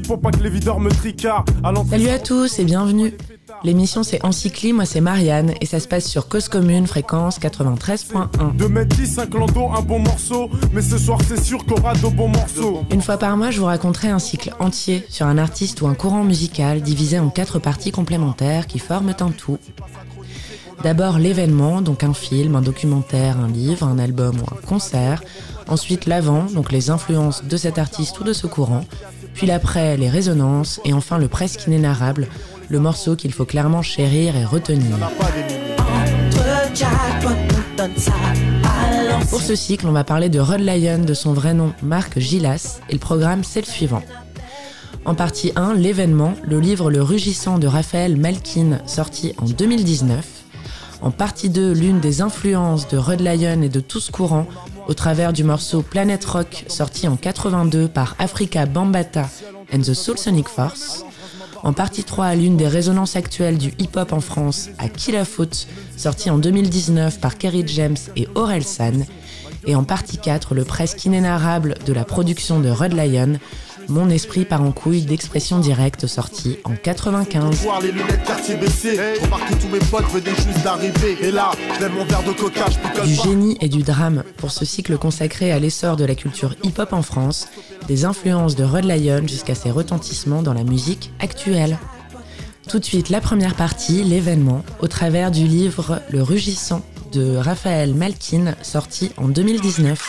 Pour pas que les videurs me tricardent. Salut à tous et bienvenue. L'émission c'est Encycli, moi c'est Marianne et ça se passe sur Cause Commune, fréquence 93.1. De mettre 10, un clando, un bon morceau, mais ce soir c'est sûr qu'on aura de bons morceaux. Une fois par mois, je vous raconterai un cycle entier sur un artiste ou un courant musical divisé en quatre parties complémentaires qui forment un tout. D'abord l'événement, donc un film, un documentaire, un livre, un album ou un concert. Ensuite l'avant, donc les influences de cet artiste ou de ce courant. Puis l'après, les résonances. Et enfin le presque inénarrable, le morceau qu'il faut clairement chérir et retenir. Pour ce cycle, on va parler de Rod Lion, de son vrai nom Marc Gillas, et le programme c'est le suivant. En partie 1, l'événement, le livre Le Rugissant de Raphaël Malkin, sorti en 2019. En partie 2, l'une des influences de Rod Lion et de tout ce courant, au travers du morceau Planet Rock, sorti en 82 par Africa Bambata and the Soul Sonic Force. En partie 3, l'une des résonances actuelles du hip-hop en France, à qui la faute, sorti en 2019 par Kerry James et Aurel San. Et en partie 4, le presque inénarrable de la production de Rod Lion, mon esprit part en couille d'expression directe sortie en 95. Du génie et du drame pour ce cycle consacré à l'essor de la culture hip-hop en France, des influences de Rod Lion jusqu'à ses retentissements dans la musique actuelle. Tout de suite, la première partie, l'événement, au travers du livre Le Rugissant de Raphaël Malkin, sorti en 2019.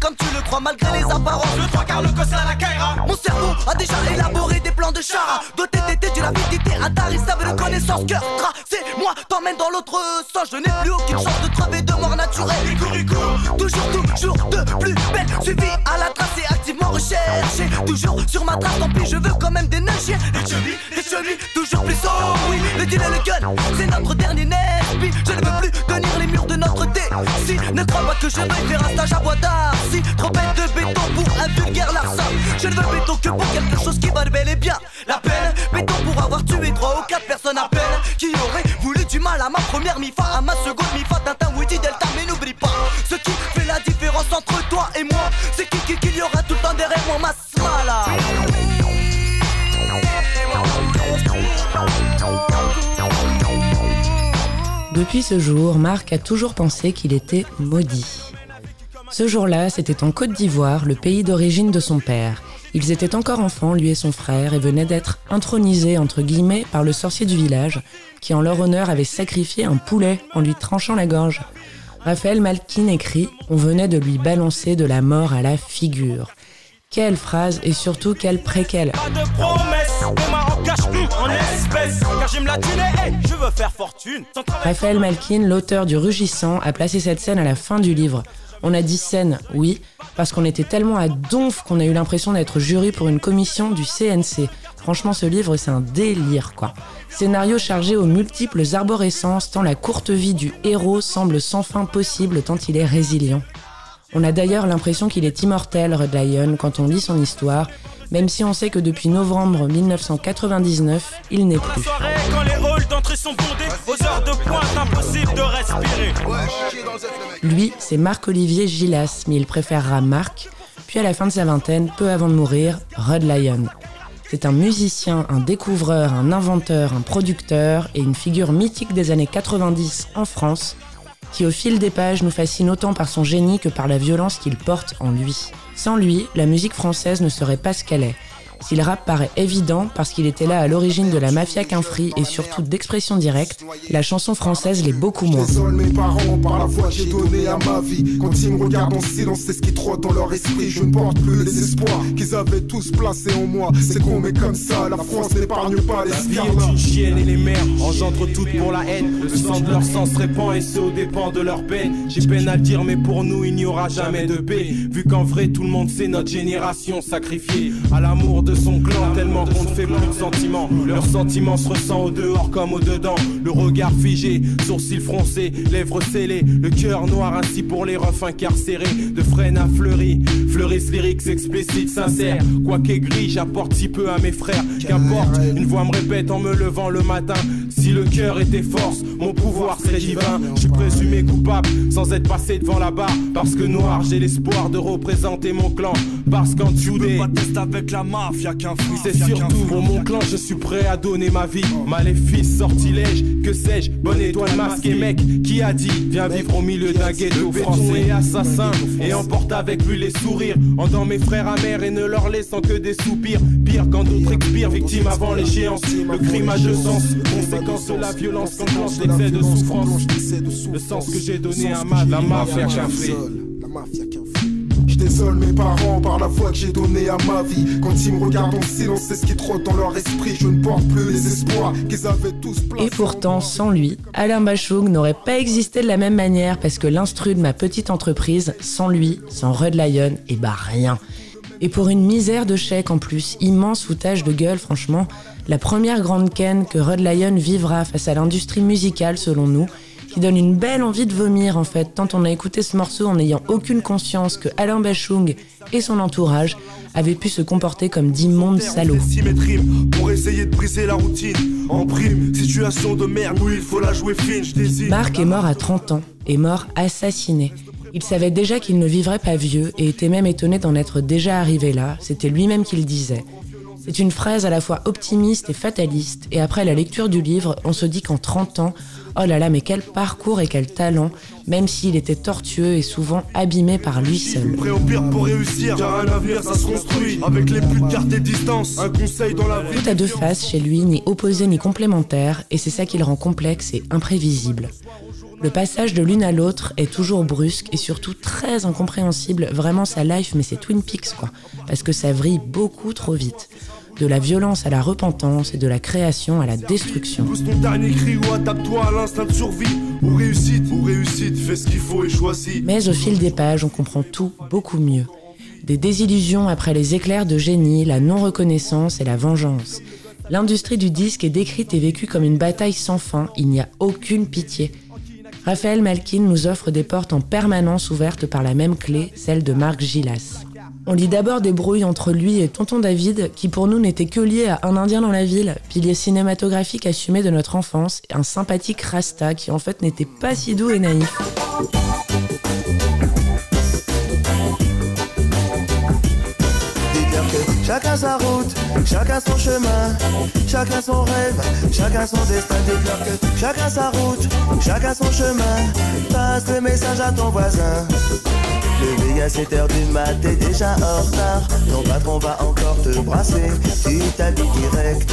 comme tu le crois, malgré les apparences. Le trois car le à la Kaira. Mon cerveau a déjà élaboré des plans de char. Doté d'été d'une avidité intarissable de connaissance. Cœur c'est moi, t'emmène dans l'autre sens. Je n'ai plus aucune chance de crever de mort naturelle. Toujours, toujours de plus belle. Suivi à la trace et activement recherché. Toujours sur ma trace, tant pis, je veux quand même des. Et je vis, et je vis toujours plus haut. Oui, le deal et le gun, c'est notre dernier Nespi. Je ne veux plus tenir les murs de notre thé. Si, ne crois pas que je vais faire un stage à bois. Si, trop bête de béton pour un vulgaire larcin. Je ne veux béton que pour quelque chose qui va bel et bien. La peine, béton pour avoir tué trois ou quatre personnes à peine. Qui aurait voulu du mal à ma première mi-fa, à ma seconde mi-fa, Tintin, Woody, Delta, mais n'oublie pas. Ce qui fait la différence entre toi et moi, Depuis ce jour, Marc a toujours pensé qu'il était maudit. Ce jour-là, c'était en Côte d'Ivoire, le pays d'origine de son père. Ils étaient encore enfants, lui et son frère, et venaient d'être intronisés, entre guillemets, par le sorcier du village, qui en leur honneur avait sacrifié un poulet en lui tranchant la gorge. Raphaël Malkin écrit On venait de lui balancer de la mort à la figure. Quelle phrase et surtout quelle préquelle. Raphaël Malkin, l'auteur du Rugissant, a placé cette scène à la fin du livre. On a dit scène, oui, parce qu'on était tellement à donf qu'on a eu l'impression d'être jury pour une commission du CNC. Franchement, ce livre, c'est un délire, quoi. Scénario chargé aux multiples arborescences, tant la courte vie du héros semble sans fin possible, tant il est résilient. On a d'ailleurs l'impression qu'il est immortel, Red Lion, quand on lit son histoire, même si on sait que depuis novembre 1999, il n'est plus. Lui, c'est Marc-Olivier Gillas, mais il préférera Marc, puis à la fin de sa vingtaine, peu avant de mourir, Red Lion. C'est un musicien, un découvreur, un inventeur, un producteur et une figure mythique des années 90 en France, qui au fil des pages nous fascine autant par son génie que par la violence qu'il porte en lui. Sans lui, la musique française ne serait pas ce qu'elle est. Si le rap paraît évident parce qu'il était là à l'origine de la mafia free et surtout d'expression directe, la chanson française l'est beaucoup moins. mes parents par la voix j'ai donné à ma vie. Quand ils me regardent en silence, c'est ce qui trotte dans leur esprit. Je ne porte plus les espoirs qu'ils avaient tous placés en moi. C'est con, mais comme ça, la France n'épargne pas les La vie est une chienne et les mères engendrent toutes pour la haine. Le sang de leur sang se répand et ce au dépend de leur peine. J'ai peine à le dire, mais pour nous, il n'y aura jamais de paix. Vu qu'en vrai, tout le monde sait notre génération sacrifiée à l'amour de de son clan, tellement qu'on ne fait plus de sentiments. Leurs sentiments se ressent au dehors comme au dedans. Le regard figé, sourcils froncés, lèvres scellées, le cœur noir ainsi pour les refs incarcérés. De frêne à fleuri, fleurissent lyriques explicites, sincères. Quoi gris, j'apporte si peu à mes frères. Qu'importe, une voix me répète en me levant le matin. Si le cœur était force, mon pouvoir serait divin. Je suis présumé coupable sans être passé devant la barre. Parce que noir, j'ai l'espoir de représenter mon clan. Parce qu'en dessous des. avec la qu'un C'est surtout pour mon clan, je suis prêt à donner ma vie. Maléfice, sortilège, que sais-je, bonne étoile masquée, mec. Qui a dit, viens vivre au milieu d'un ghetto français et assassin. Et emporte avec lui les sourires. En dans mes frères amers et ne leur laissant que des soupirs. Pire quand d'autres expirent, victimes avant l'échéance. Le crime a deux sens, conséquence de la violence quand l'excès de souffrance. Le sens que j'ai donné à ma la mafia qu'un je désole mes parents par la que j'ai donnée à ma vie. Quand ils me regardent en silence, c'est ce qui trotte dans leur esprit. Je ne porte plus les espoirs qu'ils avaient tous Et pourtant, sans lui, Alain Bachung n'aurait pas existé de la même manière parce que l'instru de ma petite entreprise, sans lui, sans Red Lion, et bah rien. Et pour une misère de chèque en plus, immense foutage de gueule, franchement, la première grande ken que Rod Lion vivra face à l'industrie musicale, selon nous, qui donne une belle envie de vomir en fait, tant on a écouté ce morceau en n'ayant aucune conscience que Alain Bachung et son entourage avaient pu se comporter comme d'immondes salauds. Pour essayer de briser la routine, en prime, situation de merde où il faut la jouer fine, Marc est mort à 30 ans, et mort assassiné. Il savait déjà qu'il ne vivrait pas vieux et était même étonné d'en être déjà arrivé là, c'était lui-même qui le disait. C'est une phrase à la fois optimiste et fataliste, et après la lecture du livre, on se dit qu'en 30 ans, oh là là, mais quel parcours et quel talent, même s'il était tortueux et souvent abîmé par lui seul. Prêt au pire pour réussir, car un avenir ça se construit, avec les buts de garder distance, un conseil dans la vie. Tout a deux faces chez lui, ni opposé ni complémentaire, et c'est ça qui le rend complexe et imprévisible. Le passage de l'une à l'autre est toujours brusque et surtout très incompréhensible. Vraiment, sa life, mais c'est Twin Peaks, quoi. Parce que ça vrille beaucoup trop vite. De la violence à la repentance et de la création à la destruction. Pousse ton dernier cri ou adapte-toi à l'instinct de survie. Ou réussite, ou réussite, fais ce qu'il faut et choisis. Mais au fil des pages, on comprend tout beaucoup mieux. Des désillusions après les éclairs de génie, la non-reconnaissance et la vengeance. L'industrie du disque est décrite et vécue comme une bataille sans fin, il n'y a aucune pitié. Raphaël Malkin nous offre des portes en permanence ouvertes par la même clé, celle de Marc Gillas. On lit d'abord des brouilles entre lui et Tonton David, qui pour nous n'était que lié à un Indien dans la ville, pilier cinématographique assumé de notre enfance, et un sympathique Rasta qui en fait n'était pas si doux et naïf. Chacun sa route, chacun son chemin, chacun son rêve, chacun son destin. Déclare chacun sa route, chacun son chemin. Passe le message à ton voisin. Le à 7 heures du mat, t'es déjà en retard. Ton patron va encore te brasser. Tu t'habilles direct.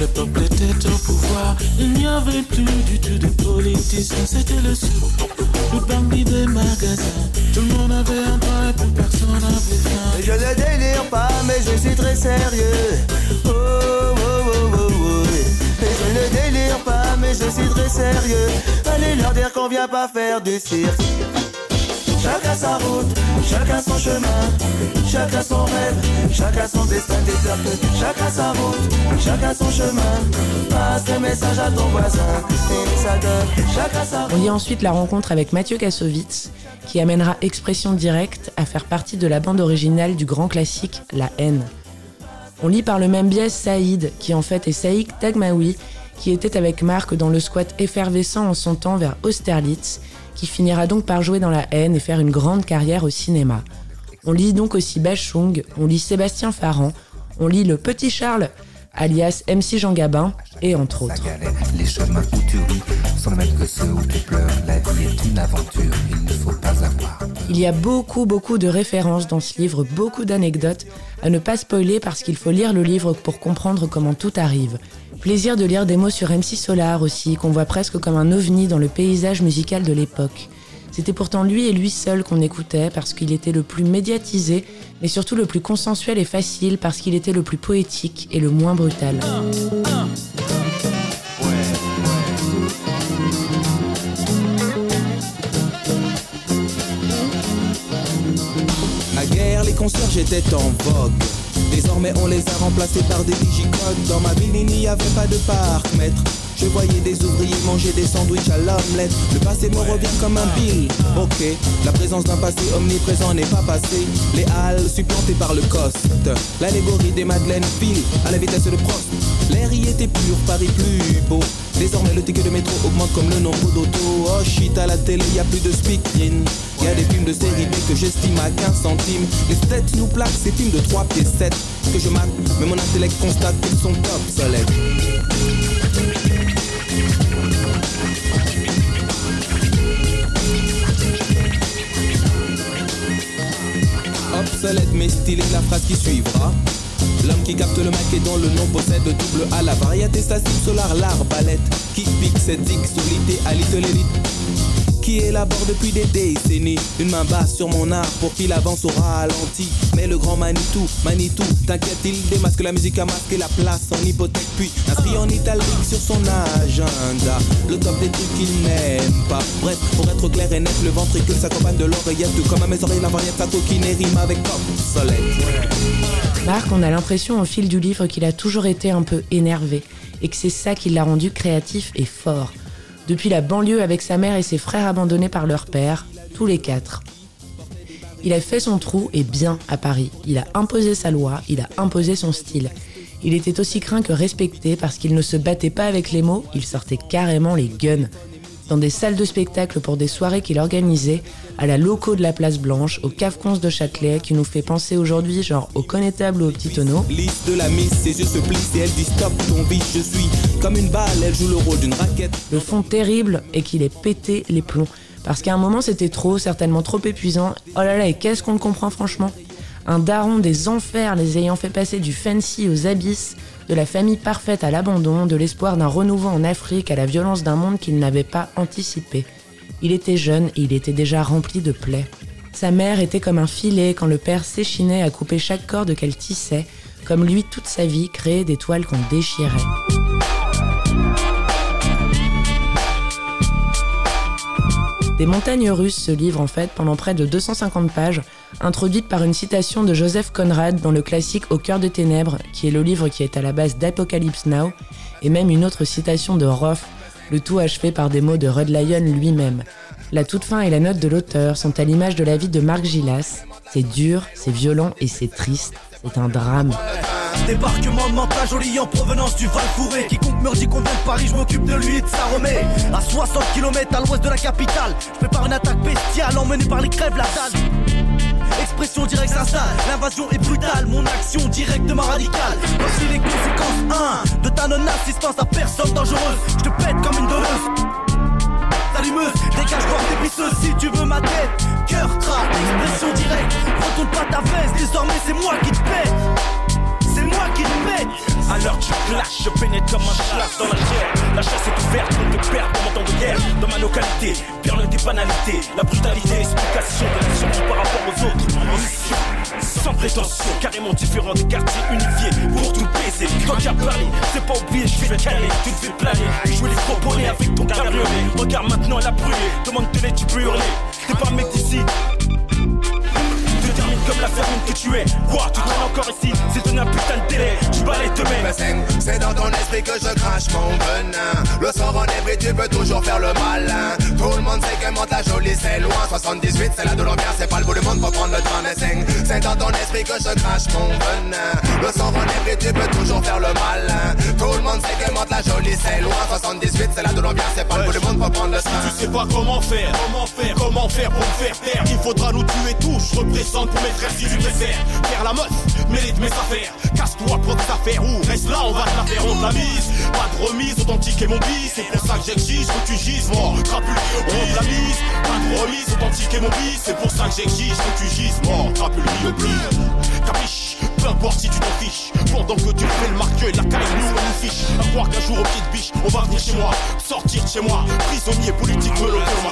Le peuple était au pouvoir. Il n'y avait plus du tout de politiciens, c'était le sou. Le bandit des magasins. Tout le monde avait un droit et plus personne n'avait faim. Je ne délire pas, mais je suis très sérieux. Oh, oh, oh, oh, oh. je ne délire pas, mais je suis très sérieux. Allez leur dire qu'on vient pas faire du cirque. Chacun sa route, chacun son chemin, chacun son rêve, chacun son destin que chacun sa route, chacun son chemin. Passe le message à ton voisin, et ça donne chacun sa route. On lit ensuite la rencontre avec Mathieu Kassovitz, qui amènera Expression Directe à faire partie de la bande originale du grand classique La haine. On lit par le même biais Saïd, qui en fait est Saïd Tagmaoui, qui était avec Marc dans le squat effervescent en son temps vers Austerlitz qui finira donc par jouer dans la haine et faire une grande carrière au cinéma. On lit donc aussi Bachung, on lit Sébastien Farran, on lit le Petit Charles, alias MC Jean Gabin, et entre autres. Les chemins où tu ris sont les mêmes que ceux où tu pleures. La vie est une aventure, il ne faut pas avoir. Il y a beaucoup, beaucoup de références dans ce livre, beaucoup d'anecdotes, À ne pas spoiler parce qu'il faut lire le livre pour comprendre comment tout arrive. Plaisir de lire des mots sur MC Solar aussi, qu'on voit presque comme un ovni dans le paysage musical de l'époque. C'était pourtant lui et lui seul qu'on écoutait parce qu'il était le plus médiatisé, mais surtout le plus consensuel et facile parce qu'il était le plus poétique et le moins brutal. Guerre, les concerts j'étais en vogue. Désormais, on les a remplacés par des digicodes. Dans ma ville, il n'y avait pas de parc, maître. Je voyais des ouvriers manger des sandwichs à l'omelette. Le passé me revient comme un bill. Ok, la présence d'un passé omniprésent n'est pas passé. Les halles supplantées par le coste. L'allégorie des Madeleines file à la vitesse de Prost. L'air y était pur, Paris plus beau. Désormais le ticket de métro augmente comme le nombre d'autos. Oh shit, à la télé y a plus de speaking. Y a des films de série B que j'estime à 15 centimes. Les têtes nous plaquent ces films de 3 pieds 7 que je mate, mais mon intellect constate qu'ils sont obsolètes. Obsolète mais stylé la phrase qui suivra. L'homme qui capte le mic et dont le nom possède double A la variété statique solar l'arbalète qui pique cette zig sur l'idéalité l'élite qui élabore depuis des décennies une main basse sur mon art pour qu'il avance au ralenti. Mais le grand Manitou, Manitou, t'inquiète, il démasque la musique à masquer la place en hypothèque, puis inscrit en italique sur son agenda. Le top des trucs qu'il n'aime pas. Bref, pour être clair et net, le ventricule s'accompagne de l'oreillette, comme à mes oreilles la variété sa coquine rime avec obsolète. Marc, on a l'impression au fil du livre qu'il a toujours été un peu énervé et que c'est ça qui l'a rendu créatif et fort. Depuis la banlieue avec sa mère et ses frères abandonnés par leur père, tous les quatre. Il a fait son trou et bien à Paris. Il a imposé sa loi, il a imposé son style. Il était aussi craint que respecté parce qu'il ne se battait pas avec les mots, il sortait carrément les guns. Dans des salles de spectacle pour des soirées qu'il organisait, à la loco de la Place Blanche, au Cafcons de Châtelet, qui nous fait penser aujourd'hui genre au connétable ou au petit tonneau. Lisse de la miss, ses yeux se plissent et elle dit stop ton biche, je suis comme une balle, elle joue le rôle d'une raquette. Le fond terrible est qu'il ait pété les plombs. Parce qu'à un moment c'était trop, certainement trop épuisant. Oh là là, et qu'est-ce qu'on le comprend franchement? Un daron des enfers les ayant fait passer du fancy aux abysses, de la famille parfaite à l'abandon, de l'espoir d'un renouveau en Afrique à la violence d'un monde qu'il n'avait pas anticipé. Il était jeune et il était déjà rempli de plaies. Sa mère était comme un filet quand le père s'échinait à couper chaque corde qu'elle tissait, comme lui toute sa vie créait des toiles qu'on déchirait. Des montagnes russes se livrent en fait pendant près de 250 pages, introduite par une citation de Joseph Conrad dans le classique Au cœur des ténèbres, qui est le livre qui est à la base d'Apocalypse Now, et même une autre citation de Roth, le tout achevé par des mots de Rod Lyon lui-même. La toute fin et la note de l'auteur sont à l'image de la vie de Marc Gillas. C'est dur, c'est violent et c'est triste. C'est un drame. Débarquement de Manta joli en provenance du Val Fouré Quiconque me dit qu'on vient de Paris, je m'occupe de lui et de sa remée À 60 km à l'ouest de la capitale Je prépare une attaque bestiale emmenée par les crèves la dalle Expression directe s'installe, l'invasion est brutale, mon action directement radicale. Voici les conséquences 1 de ta non-assistance à personne dangereuse. Je te pète comme une donneuse. S'allumeuse, dégage voir tes pisseuse si tu veux ma tête. Cœur, trappe, expression directe. Retourne pas ta veste, désormais c'est moi qui te pète. Alors tu clashes, je pénètre comme un chasse dans la chair. La chasse est ouverte, on te perd dans mon temps de guerre. Dans ma localité, perle des banalités. La brutalité, explication de la survie par rapport aux autres. Mission, sans prétention, carrément différent des quartiers unifiés. Pour tout baiser, toi qui as parlé, c'est pas oublié, je vais te caler, tu te fais planer. Jouer les proponés avec ton cabriolet. Regarde maintenant, elle a brûlé. Demande télé, tu peux hurler. T'es pas un mec d'ici. Comme la famine que tu es. Quoi, tu encore ici, c'est donné un putain de délai. Tu demain. Mais c'est- dans ton esprit que je crache mon venin. Le sort en ébris, tu peux toujours faire le malin. Tout le monde sait que monte la jolie c'est loin. 78 c'est la de l'ambiance, c'est pas le bout du monde pour prendre le train Mais c'est- dans ton esprit que je crache mon venin. Le sort en ébris, tu peux toujours faire le malin. Tout le monde sait que monte la jolie c'est loin. 78 c'est la de l'ambiance, c'est pas le bout du monde pour prendre le train. Tu sais pas comment faire, comment faire, comment faire pour me faire taire. Il faudra nous tuer tous, je représente pour mes frères si tu préfères. Faire la meuf, de mes affaires. Casse-toi pour tes affaires ou reste là, on va te la faire, on te la mise. Pas de remise, authentique et mon bis. C'est pour ça que j'exige que tu gises, mort. Crapule, on te la mise. Pas de remise, authentique et mon bis. C'est pour ça que j'exige que tu gises, mort. Crapule, le. Capiche, peu importe pendant que tu fais le marqueur, la caille nous on nous fiche. À croire qu'un jour au pied de biche, on va venir chez moi, sortir de chez moi, prisonnier politique me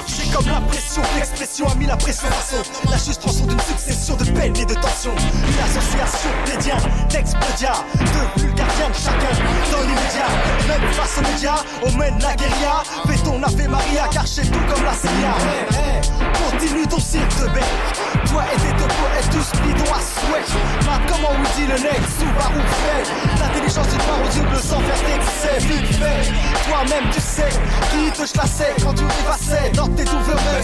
J'ai comme la pression, l'expression a mis la pression façon. La suspension d'une succession de peines et de tensions. Une association dédiant d'explodia, de vulgaires de chacun dans l'immédiat. Même face aux médias, on mène la guérilla. Fais ton Ave Maria, car chez tout comme la CIA. Continue ton cirque de bête. Toi et tes deux poètes, tous bidons à souhait. Ma comment vous dit le nec, Subaru fait? L'intelligence du noir aux yeux bleus sans faire d'excès. Vite fait, toi-même tu sais qui te chlassait quand tu dépassais dans tes douveureux.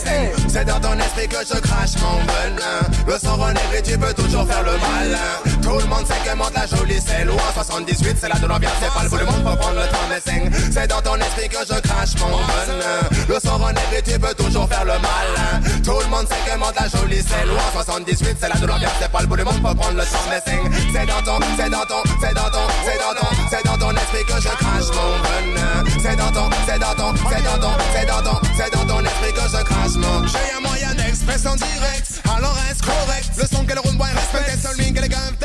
C'est dans ton esprit que je crache mon venin. Le sang et tu peux toujours faire le malin. Tout le monde sait que monte la jolie, c'est loin. 78, c'est là de l'ambiance, c'est pas le bout du monde prendre le temps de C'est dans ton esprit que je crache mon venin. Le sang et tu peux toujours faire le malin. Tout le monde sait que monte la jolie, c'est loin. 78, c'est de l'ambiance, c'est pas le bout du monde pour prendre le temps de C'est dans ton, c'est dans ton, c'est dans ton, c'est dans ton, c'est dans ton esprit que je crache mon venin. C'est dans ton, c'est dans ton, c'est dans ton, c'est dans ton, c'est dans ton esprit que je crache mon. J'ai un moyen d'expression direct, alors reste correct? Le son qu'elle roule, respecte,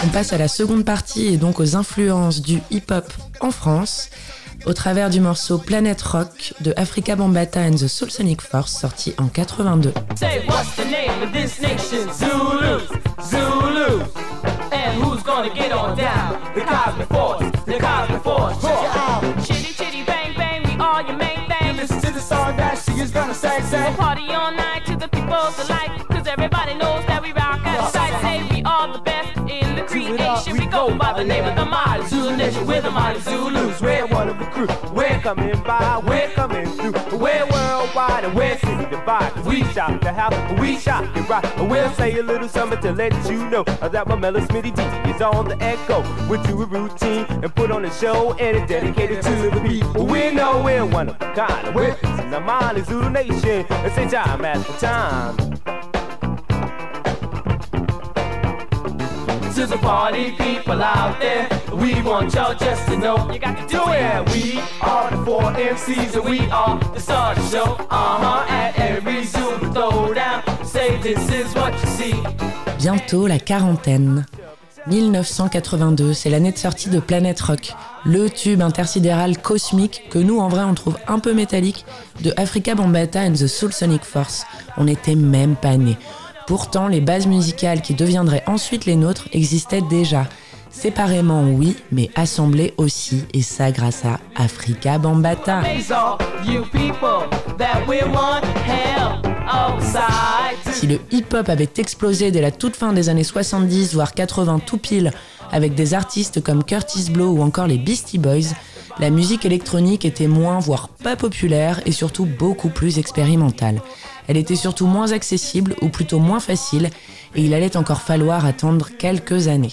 On passe à la seconde partie et donc aux influences du hip-hop en France au travers du morceau Planet Rock de Africa Bambata and the Soul Sonic Force sorti en 82. Say what's the name of this nation? Zulu, Zulu. And who's gonna get on down? The Cosmic Force, the Cosmic Force. Chitty chitty bang bang, we all your main thing. Listen to the song that she is gonna say, say. We'll party all night to the people's delight. Cause everybody knows that we rock at sight. Say we are the best in the creation. We go by the name of the Mighty Zulu Nation. We're the Mighty Zulus. We're crew. We're coming by, we're coming through. We're worldwide and we're city divide. We shop the house, we shop the rock. We'll say a little something to let you know that my Mellow Smitty D is on the echo. We do a routine and put on a show and it's dedicated to the people. We know we're one of a kind. We're the Mighty Zulu Nation. It's a time the time. To the party people out there. We want y'all just to know you got do it. We are the four MCs we are the. Bientôt la quarantaine. 1982, c'est l'année de sortie de Planet Rock, le tube intersidéral cosmique que nous en vrai on trouve un peu métallique de Africa Bambata and the Soul Sonic Force. On n'était même pas nés. Pourtant, les bases musicales qui deviendraient ensuite les nôtres existaient déjà. Séparément, oui, mais assemblées aussi, et ça grâce à Africa Bambata. Si le hip-hop avait explosé dès la toute fin des années 70, voire 80 tout pile, avec des artistes comme Curtis Blow ou encore les Beastie Boys, la musique électronique était moins, voire pas populaire, et surtout beaucoup plus expérimentale. Elle était surtout moins accessible, ou plutôt moins facile, et il allait encore falloir attendre quelques années.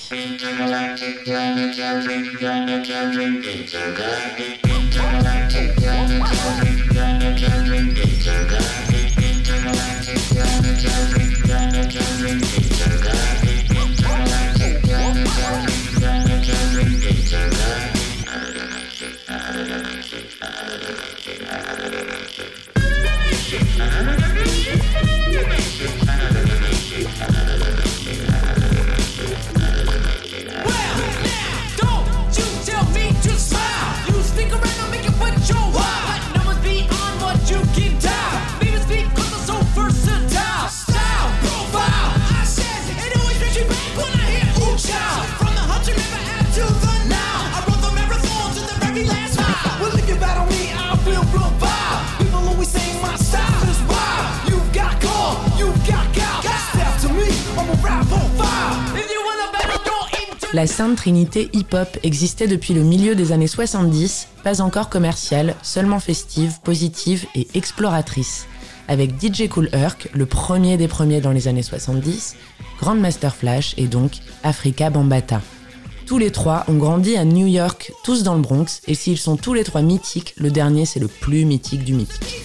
Trinité hip-hop existait depuis le milieu des années 70, pas encore commerciale, seulement festive, positive et exploratrice. Avec DJ Cool Herc, le premier des premiers dans les années 70, Grandmaster Flash et donc Africa Bambata. Tous les trois ont grandi à New York, tous dans le Bronx, et s'ils sont tous les trois mythiques, le dernier c'est le plus mythique du mythique.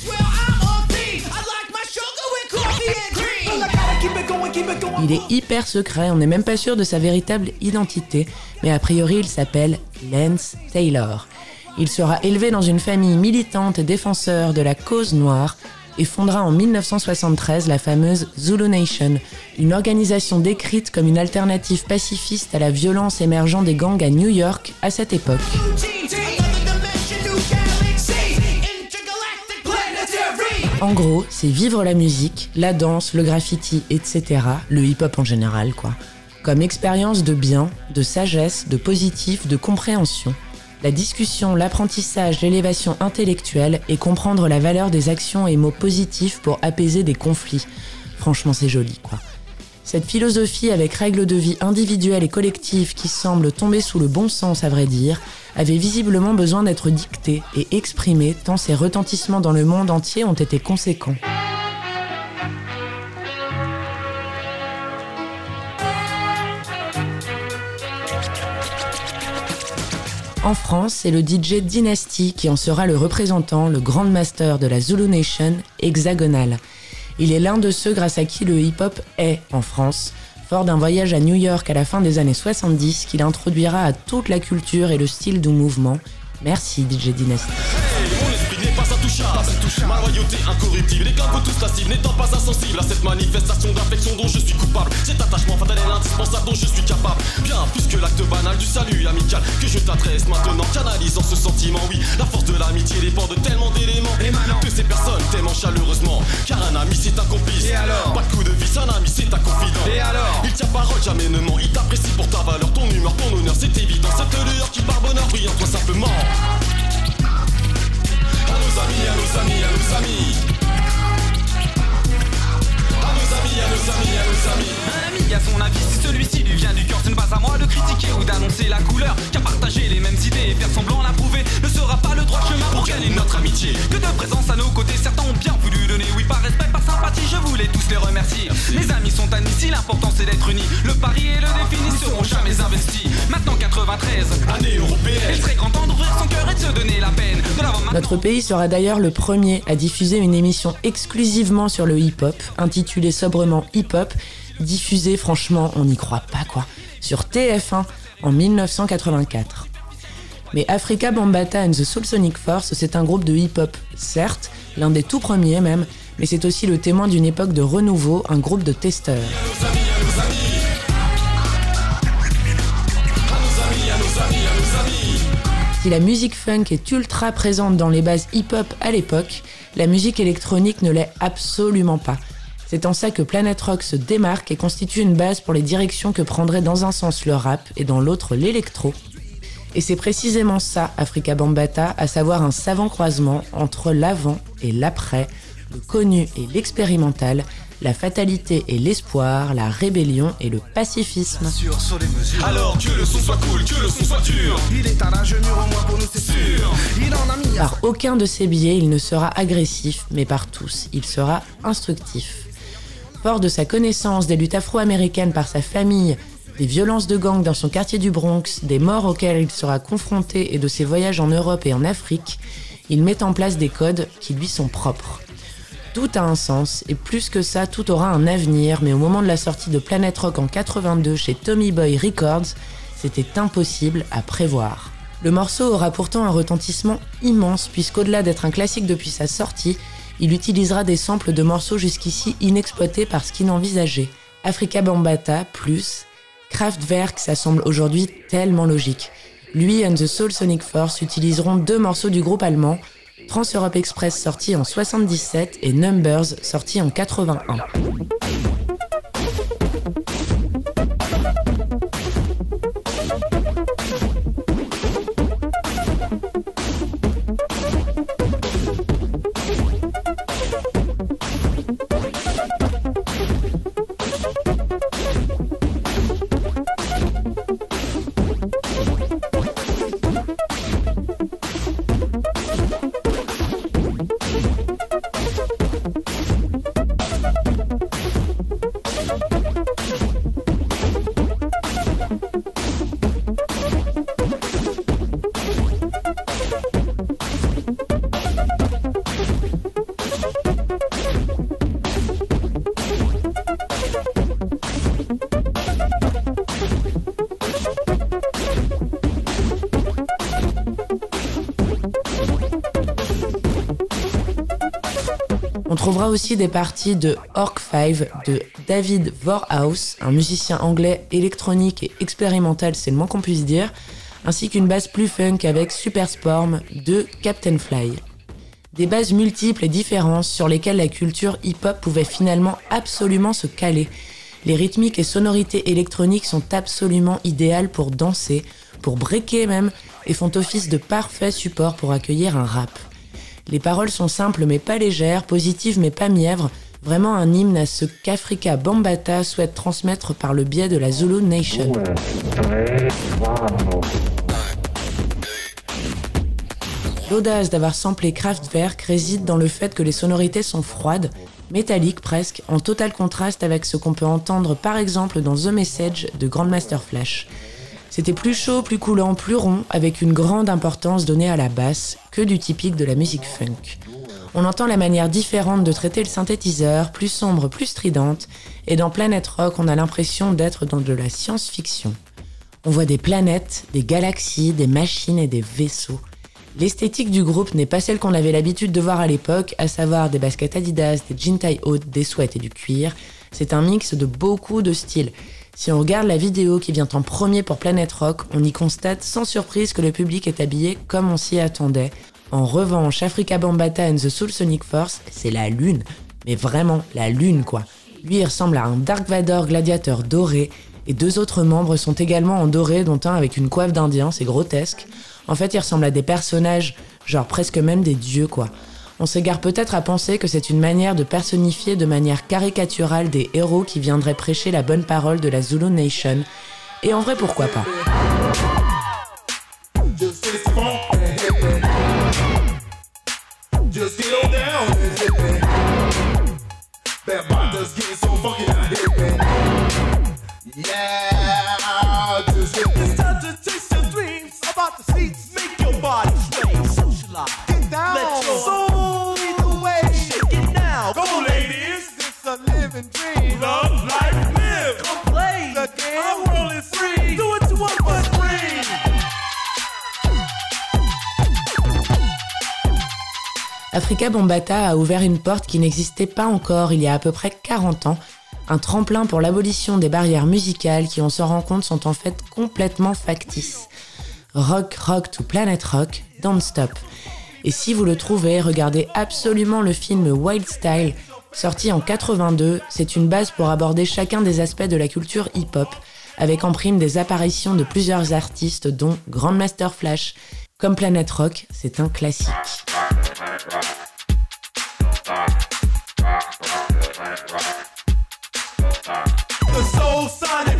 Il est hyper secret, on n'est même pas sûr de sa véritable identité, mais a priori il s'appelle Lance Taylor. Il sera élevé dans une famille militante et défenseur de la cause noire, et fondera en 1973 la fameuse Zulu Nation, une organisation décrite comme une alternative pacifiste à la violence émergeant des gangs à New York à cette époque. En gros, c'est vivre la musique, la danse, le graffiti, etc., le hip-hop en général, quoi, comme expérience de bien, de sagesse, de positif, de compréhension la discussion, l'apprentissage, l'élévation intellectuelle et comprendre la valeur des actions et mots positifs pour apaiser des conflits. Franchement, c'est joli, quoi. Cette philosophie avec règles de vie individuelles et collectives qui semblent tomber sous le bon sens à vrai dire, avait visiblement besoin d'être dictée et exprimée tant ses retentissements dans le monde entier ont été conséquents. En France, c'est le DJ Dynasty qui en sera le représentant, le Grand Master de la Zulu Nation hexagonale. Il est l'un de ceux grâce à qui le hip-hop est en France, fort d'un voyage à New York à la fin des années 70 qu'il introduira à toute la culture et le style du mouvement. Merci DJ Dynasty touchable. Ma loyauté incorruptible, les câbles tous la cible, n'étant pas insensible à cette manifestation d'affection dont je suis coupable. Cet attachement fatal et indispensable dont je suis capable. Bien plus que l'acte banal du salut amical que je t'adresse maintenant, canalisant ce sentiment. Oui, la force de l'amitié dépend de tellement d'éléments. De ces personnes t'aimant chaleureusement. Car un ami c'est un complice. Et alors Pas de coup de vis, un ami c'est un confident. Et alors Il tient parole, jamais ne ment. Il t'apprécie pour ta valeur, ton humeur, ton honneur, c'est évident. Cette lueur qui par bonheur brille en toi simplement nos amis, à nos amis, à nos amis. À nos amis, à nos amis, à nos amis. Un ami a son avis, si celui-ci lui vient du cœur, ce n'est pas à moi de critiquer ou d'annoncer la couleur. Car partager les mêmes idées et faire semblant l'approuver ne sera pas le droit chemin pour gagner notre amitié. Que de présence à nos côtés, certains ont bien voulu donner, oui, par respect, par sympathie, je voulais tous les remercier. Les amis sont amis, si l'important c'est d'être unis. Le pari et le défi ne seront jamais investis. Maintenant 93, année européenne, il serait grand temps d'ouvrir son cœur et de se donner la peine. Notre pays sera d'ailleurs le premier à diffuser une émission exclusivement sur le hip-hop, intitulée sobrement Hip-Hop, diffusée franchement, on n'y croit pas quoi, sur TF1 en 1984. Mais Africa Bambata and the Soul Sonic Force, c'est un groupe de hip-hop, certes, l'un des tout premiers même, mais c'est aussi le témoin d'une époque de renouveau, un groupe de testeurs. Si la musique funk est ultra présente dans les bases hip-hop à l'époque, la musique électronique ne l'est absolument pas. C'est en ça que Planet Rock se démarque et constitue une base pour les directions que prendrait dans un sens le rap et dans l'autre l'électro. Et c'est précisément ça, Africa Bambata, à savoir un savant croisement entre l'avant et l'après, le connu et l'expérimental, la fatalité et l'espoir, la rébellion et le pacifisme. Alors que le son soit cool, que le son soit dur. Il est un mur au moins pour nous, c'est sûr. Il en a mis par aucun de ses biais, il ne sera agressif, mais par tous, il sera instructif. De sa connaissance des luttes afro-américaines par sa famille, des violences de gang dans son quartier du Bronx, des morts auxquelles il sera confronté et de ses voyages en Europe et en Afrique, il met en place des codes qui lui sont propres. Tout a un sens, et plus que ça, tout aura un avenir, mais au moment de la sortie de Planet Rock en 82 chez Tommy Boy Records, c'était impossible à prévoir. Le morceau aura pourtant un retentissement immense, puisqu'au-delà d'être un classique depuis sa sortie, il utilisera des samples de morceaux jusqu'ici inexploités par ce qu'il envisageait. Africa Bambata plus Kraftwerk, ça semble aujourd'hui tellement logique. Lui and the Soul Sonic Force utiliseront deux morceaux du groupe allemand, Trans-Europe Express sorti en 77 et Numbers sorti en 81. Trouvera aussi des parties de Orc 5 de David Vorhaus, un musicien anglais électronique et expérimental, c'est le moins qu'on puisse dire, ainsi qu'une basse plus funk avec Super Sporm de Captain Fly. Des bases multiples et différentes sur lesquelles la culture hip-hop pouvait finalement absolument se caler. Les rythmiques et sonorités électroniques sont absolument idéales pour danser, pour breaker même, et font office de parfait support pour accueillir un rap. Les paroles sont simples mais pas légères, positives mais pas mièvres, vraiment un hymne à ce qu'Africa Bambata souhaite transmettre par le biais de la Zulu Nation. L'audace d'avoir samplé Kraftwerk réside dans le fait que les sonorités sont froides, métalliques presque, en total contraste avec ce qu'on peut entendre par exemple dans The Message de Grandmaster Flash. C'était plus chaud, plus coulant, plus rond, avec une grande importance donnée à la basse, que du typique de la musique funk. On entend la manière différente de traiter le synthétiseur, plus sombre, plus stridente, et dans Planet Rock, on a l'impression d'être dans de la science-fiction. On voit des planètes, des galaxies, des machines et des vaisseaux. L'esthétique du groupe n'est pas celle qu'on avait l'habitude de voir à l'époque, à savoir des baskets Adidas, des jeans taille haute, des sweats et du cuir. C'est un mix de beaucoup de styles. Si on regarde la vidéo qui vient en premier pour Planet Rock, on y constate sans surprise que le public est habillé comme on s'y attendait. En revanche, Africa Bambata and the Soul Sonic Force, c'est la lune. Mais vraiment, la lune quoi. Lui, il ressemble à un Dark Vador gladiateur doré, et deux autres membres sont également en doré, dont un avec une coiffe d'Indien, c'est grotesque. En fait, ils ressemblent à des personnages, genre presque même des dieux, quoi. On s'égare peut-être à penser que c'est une manière de personnifier de manière caricaturale des héros qui viendraient prêcher la bonne parole de la Zulu Nation. Et en vrai, pourquoi pas? Africa Bombata a ouvert une porte qui n'existait pas encore il y a à peu près 40 ans, un tremplin pour l'abolition des barrières musicales qui, on se rend compte, sont en fait complètement factices. Rock, rock to Planet Rock, don't stop. Et si vous le trouvez, regardez absolument le film Wild Style, sorti en 82. C'est une base pour aborder chacun des aspects de la culture hip-hop, avec en prime des apparitions de plusieurs artistes, dont Grandmaster Flash. Comme Planet Rock, c'est un classique. The soul sign.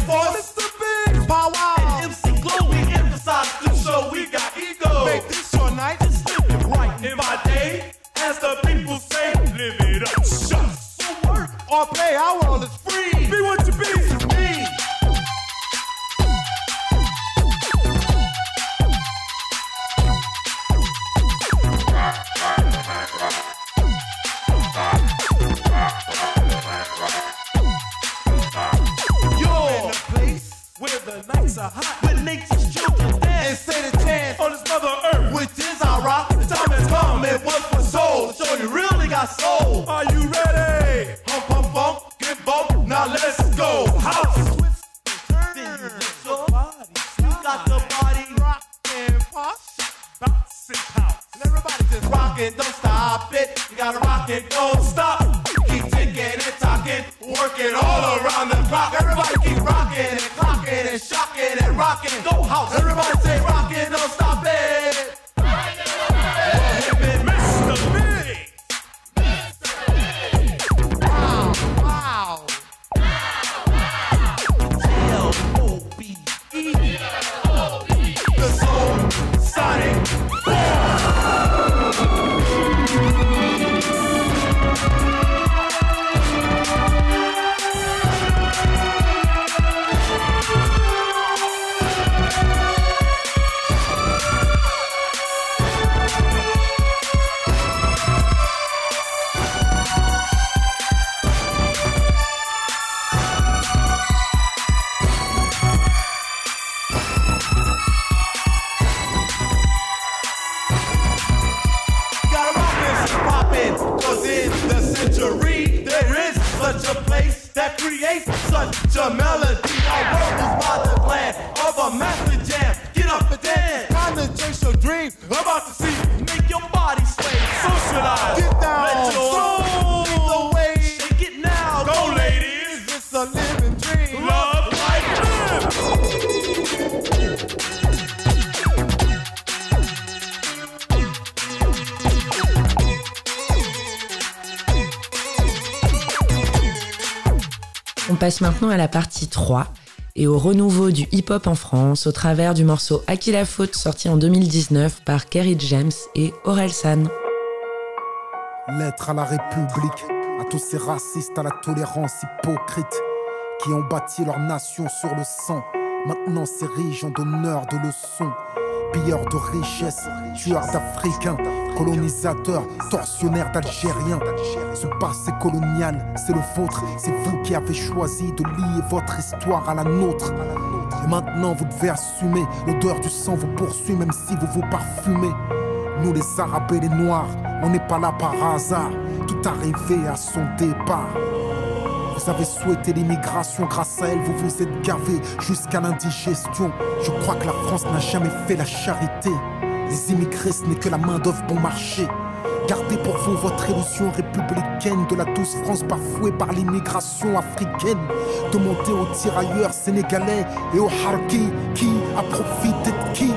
Cause in the century, there is such a place that creates such a melody. I rose by the plan of a master passe maintenant à la partie 3 et au renouveau du hip-hop en France au travers du morceau À qui la faute sorti en 2019 par Kerry James et Orelsan. Lettre à la République, à tous ces racistes, à la tolérance hypocrite, qui ont bâti leur nation sur le sang, maintenant s'érigent en donneurs de leçons. Pilleurs de richesses, tueurs d'Africains, colonisateurs, tortionnaires d'Algériens. Ce passé colonial, c'est le vôtre, c'est vous qui avez choisi de lier votre histoire à la nôtre. Et maintenant vous devez assumer, l'odeur du sang vous poursuit même si vous vous parfumez. Nous les Arabes et les Noirs, on n'est pas là par hasard, tout arrivé à son départ. Vous avez souhaité l'immigration, grâce à elle, vous vous êtes gavé jusqu'à l'indigestion. Je crois que la France n'a jamais fait la charité. Les immigrés, ce n'est que la main-d'œuvre bon marché. Gardez pour vous votre illusion républicaine de la douce France bafouée par l'immigration africaine. Demandez aux tirailleurs sénégalais et aux harkis qui a profité de qui?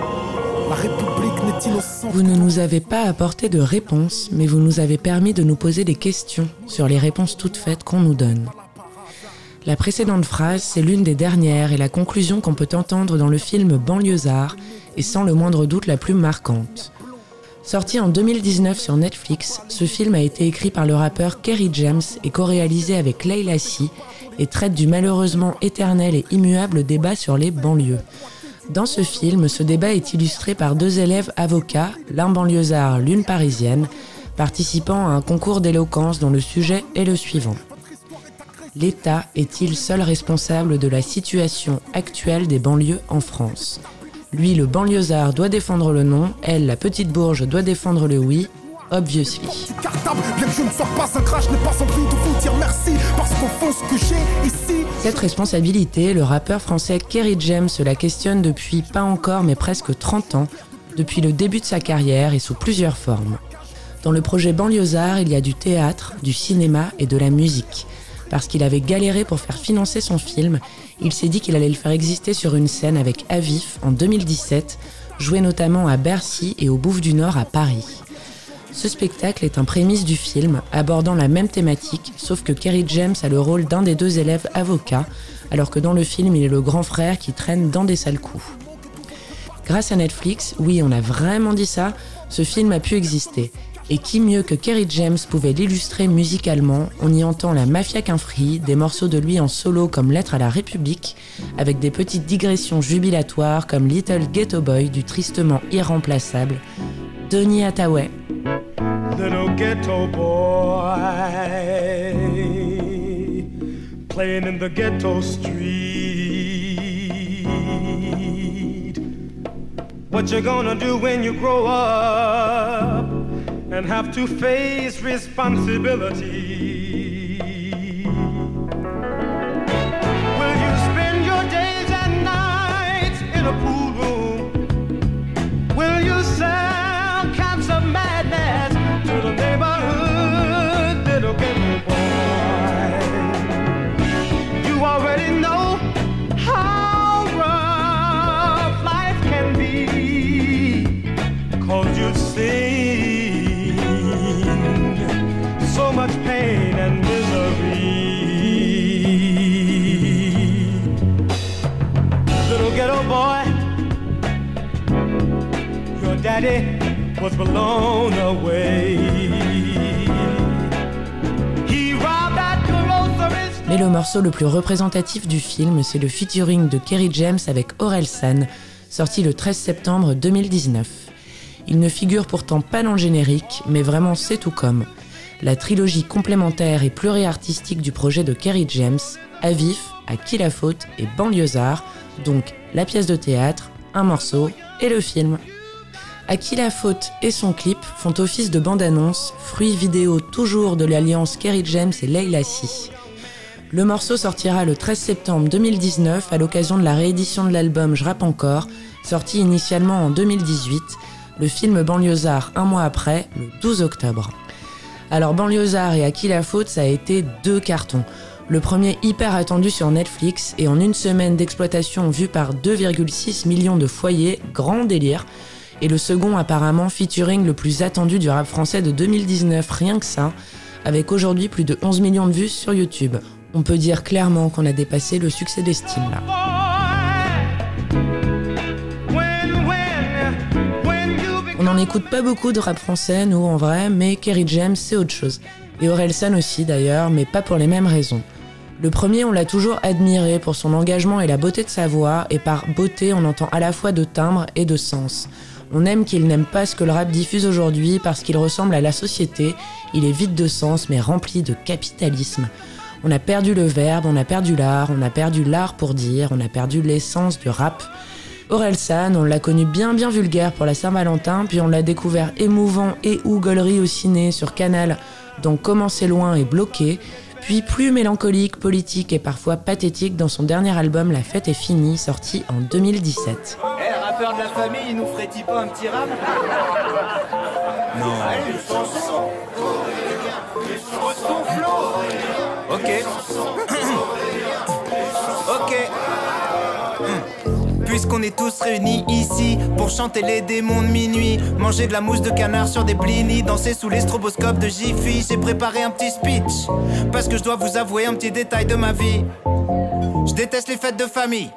La République n'est innocente. Vous ne nous avez pas apporté de réponses, mais vous nous avez permis de nous poser des questions sur les réponses toutes faites qu'on nous donne. La précédente phrase, c'est l'une des dernières et la conclusion qu'on peut entendre dans le film Banlieusard, et sans le moindre doute la plus marquante. Sorti en 2019 sur Netflix, ce film a été écrit par le rappeur Kerry James et co-réalisé avec Leila Si et traite du malheureusement éternel et immuable débat sur les banlieues. Dans ce film, ce débat est illustré par deux élèves avocats, l'un banlieusard, l'une parisienne, participant à un concours d'éloquence dont le sujet est le suivant. L'État est-il seul responsable de la situation actuelle des banlieues en France? Lui, le banlieusard, doit défendre le non, elle, la petite bourge, doit défendre le oui, obviously. Cette responsabilité, le rappeur français Kerry James la questionne depuis pas encore mais presque 30 ans, depuis le début de sa carrière et sous plusieurs formes. Dans le projet Banlieusard, il y a du théâtre, du cinéma et de la musique. Parce qu'il avait galéré pour faire financer son film, il s'est dit qu'il allait le faire exister sur une scène avec Avif en 2017, joué notamment à Bercy et au Bouffe du Nord à Paris. Ce spectacle est un prémisse du film, abordant la même thématique, sauf que Kerry James a le rôle d'un des deux élèves avocats, alors que dans le film, il est le grand frère qui traîne dans des sales coups. Grâce à Netflix, oui, on a vraiment dit ça, ce film a pu exister. Et qui mieux que Kerry James pouvait l'illustrer musicalement On y entend la Mafia Quinfri, des morceaux de lui en solo comme Lettre à la République, avec des petites digressions jubilatoires comme Little Ghetto Boy du tristement irremplaçable Denis Hathaway. playing in the ghetto street. What you gonna do when you grow up? And have to face responsibility? Will you spend your days and nights in a pool away. Mais le morceau le plus représentatif du film, c'est le featuring de Kerry James avec Aurel San, sorti le 13 septembre 2019. Il ne figure pourtant pas dans le générique, mais vraiment c'est tout comme. La trilogie complémentaire et pluriartistique du projet de Kerry James, À vif, À qui la faute et Banlieusard, donc la pièce de théâtre, un morceau et le film. À qui la faute et son clip font office de bande-annonce, fruit vidéo toujours de l'alliance Kerry James et Leila Si. Le morceau sortira le 13 septembre 2019 à l'occasion de la réédition de l'album Je rappe encore, sorti initialement en 2018, le film Banlieusard un mois après, le 12 octobre. Alors Banlieusard et À qui la faute, ça a été deux cartons. Le premier hyper attendu sur Netflix et en une semaine d'exploitation vue par 2,6 millions de foyers, grand délire. Et le second apparemment featuring le plus attendu du rap français de 2019, rien que ça, avec aujourd'hui plus de 11 millions de vues sur YouTube. On peut dire clairement qu'on a dépassé le succès d'estime là. On n'en écoute pas beaucoup de rap français, nous en vrai, mais Kerry James c'est autre chose. Et Orelsan aussi d'ailleurs, mais pas pour les mêmes raisons. Le premier, on l'a toujours admiré pour son engagement et la beauté de sa voix, et par beauté, on entend à la fois de timbre et de sens. On aime qu'il n'aime pas ce que le rap diffuse aujourd'hui parce qu'il ressemble à la société, il est vide de sens mais rempli de capitalisme. On a perdu le verbe, on a perdu l'art, on a perdu l'art pour dire, on a perdu l'essence du rap. Orelsan, on l'a connu bien bien vulgaire pour la Saint-Valentin, puis on l'a découvert émouvant et ou gaulerie au ciné sur Canal, donc Comment c'est loin et bloqué, puis plus mélancolique, politique et parfois pathétique dans son dernier album La fête est finie, sorti en 2017. Rappeur de la famille, il nous ferait-il pas un petit rap Non. Allez, une chanson Son flow Ok. ok. Puisqu'on est tous réunis ici pour chanter les démons de minuit, manger de la mousse de canard sur des blinis, danser sous les stroboscopes de Jiffy, j'ai préparé un petit speech. Parce que je dois vous avouer un petit détail de ma vie. Je déteste les fêtes de famille.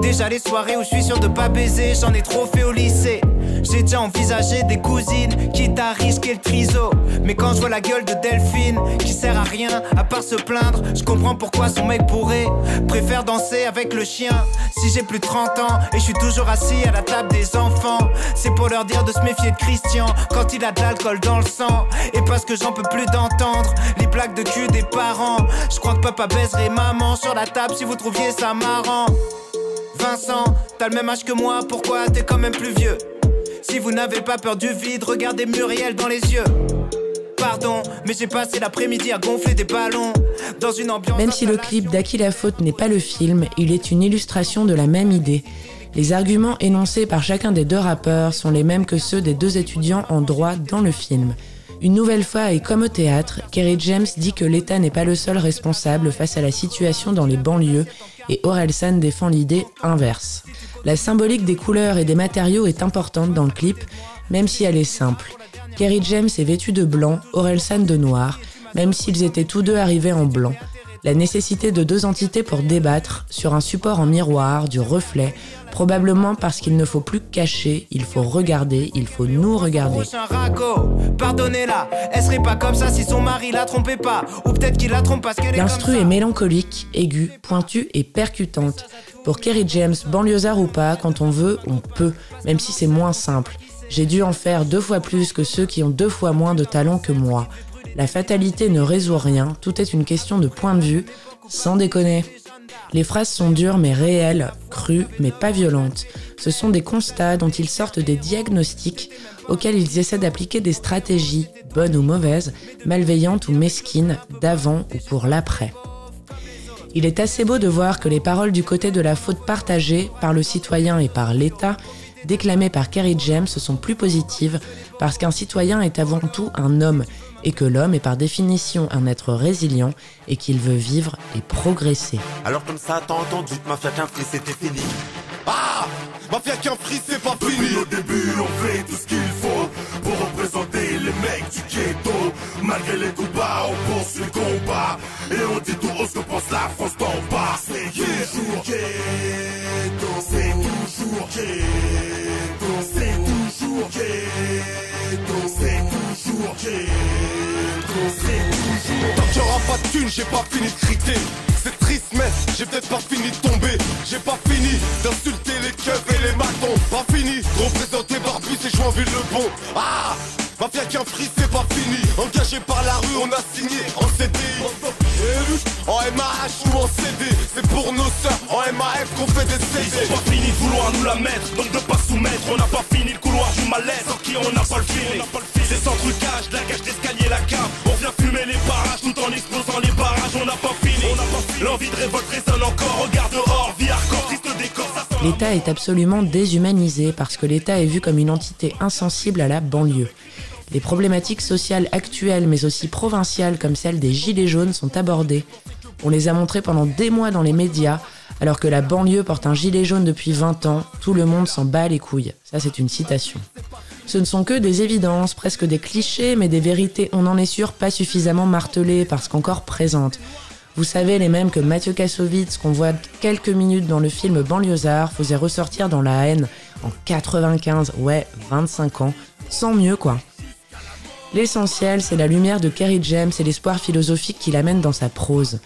Déjà les soirées où je suis sûr de pas baiser, j'en ai trop fait au lycée. J'ai déjà envisagé des cousines, quitte à risquer le triso. Mais quand je vois la gueule de Delphine, qui sert à rien à part se plaindre, je comprends pourquoi son mec pourrait préfère danser avec le chien. Si j'ai plus de 30 ans et je suis toujours assis à la table des enfants, c'est pour leur dire de se méfier de Christian quand il a de l'alcool dans le sang. Et parce que j'en peux plus d'entendre les blagues de cul des parents. Je crois que papa baiserait maman sur la table si vous trouviez ça marrant. Vincent, t'as le même âge que moi, pourquoi t'es quand même plus vieux? Si vous n'avez pas peur du vide, regardez Muriel dans les yeux. Pardon, mais j'ai passé l'après-midi à gonfler des ballons dans une ambiance. Même si le clip d'Aki la faute n'est pas le film, il est une illustration de la même idée. Les arguments énoncés par chacun des deux rappeurs sont les mêmes que ceux des deux étudiants en droit dans le film. Une nouvelle fois et comme au théâtre, Kerry James dit que l'État n'est pas le seul responsable face à la situation dans les banlieues et Orelsan défend l'idée inverse. La symbolique des couleurs et des matériaux est importante dans le clip, même si elle est simple. Kerry James est vêtu de blanc, Orelsan de noir, même s'ils étaient tous deux arrivés en blanc. La nécessité de deux entités pour débattre sur un support en miroir, du reflet, probablement parce qu'il ne faut plus cacher, il faut regarder, il faut nous regarder. Pardonnez-la, elle serait pas comme ça si son mari la trompait pas, ou peut-être qu'il la trompe parce qu'elle est L'instru est mélancolique, aiguë, pointue et percutante. Pour Kerry James, banlieusard ou pas, quand on veut, on peut, même si c'est moins simple. J'ai dû en faire deux fois plus que ceux qui ont deux fois moins de talent que moi. La fatalité ne résout rien, tout est une question de point de vue, sans déconner. Les phrases sont dures mais réelles, crues mais pas violentes. Ce sont des constats dont ils sortent des diagnostics auxquels ils essaient d'appliquer des stratégies, bonnes ou mauvaises, malveillantes ou mesquines, d'avant ou pour l'après. Il est assez beau de voir que les paroles du côté de la faute partagée par le citoyen et par l'État, déclamées par Kerry James, sont plus positives parce qu'un citoyen est avant tout un homme et que l'homme est par définition un être résilient et qu'il veut vivre et progresser. Alors comme ça, t'as entendu que mafia qu'un free c'était fini. Ah Mafia qu'un free c'est pas fini Au début, on fait tout ce qu'il faut pour représenter les mecs du ghetto. Malgré les coups bas, on poursuit le combat et on dit tout haut ce que pense la France d'en bas. C'est toujours ghetto, j'ai pas fini de criter. C'est triste, mais j'ai peut-être pas fini de tomber. J'ai pas fini d'insulter les keufs et les matons. Pas fini de représenter Barbus et Joinville le bon. Ah Mafia qu'un free, c'est pas fini. Engagé par la rue, on a signé en CD. En MAH ou en CD. C'est pour nos sœurs en MAF qu'on fait des CD. Ils pas fini de vouloir nous la mettre, donc de pas soumettre. On n'a pas fini le couloir du malaise, sans qui on n'a pas le fil. C'est sans trucage, la cage d'escalier, la cave. L'État est absolument déshumanisé parce que l'État est vu comme une entité insensible à la banlieue. Les problématiques sociales actuelles mais aussi provinciales comme celles des Gilets jaunes sont abordées. On les a montrées pendant des mois dans les médias, alors que la banlieue porte un gilet jaune depuis 20 ans, tout le monde s'en bat les couilles. Ça c'est une citation. Ce ne sont que des évidences, presque des clichés, mais des vérités, on en est sûr, pas suffisamment martelées parce qu'encore présentes. Vous savez, les mêmes que Mathieu Kassovitz, qu'on voit quelques minutes dans le film Banlieusard, faisait ressortir dans La haine en 95, ouais, 25 ans, sans mieux quoi. L'essentiel, c'est la lumière de Kerry James et l'espoir philosophique qu'il amène dans sa prose.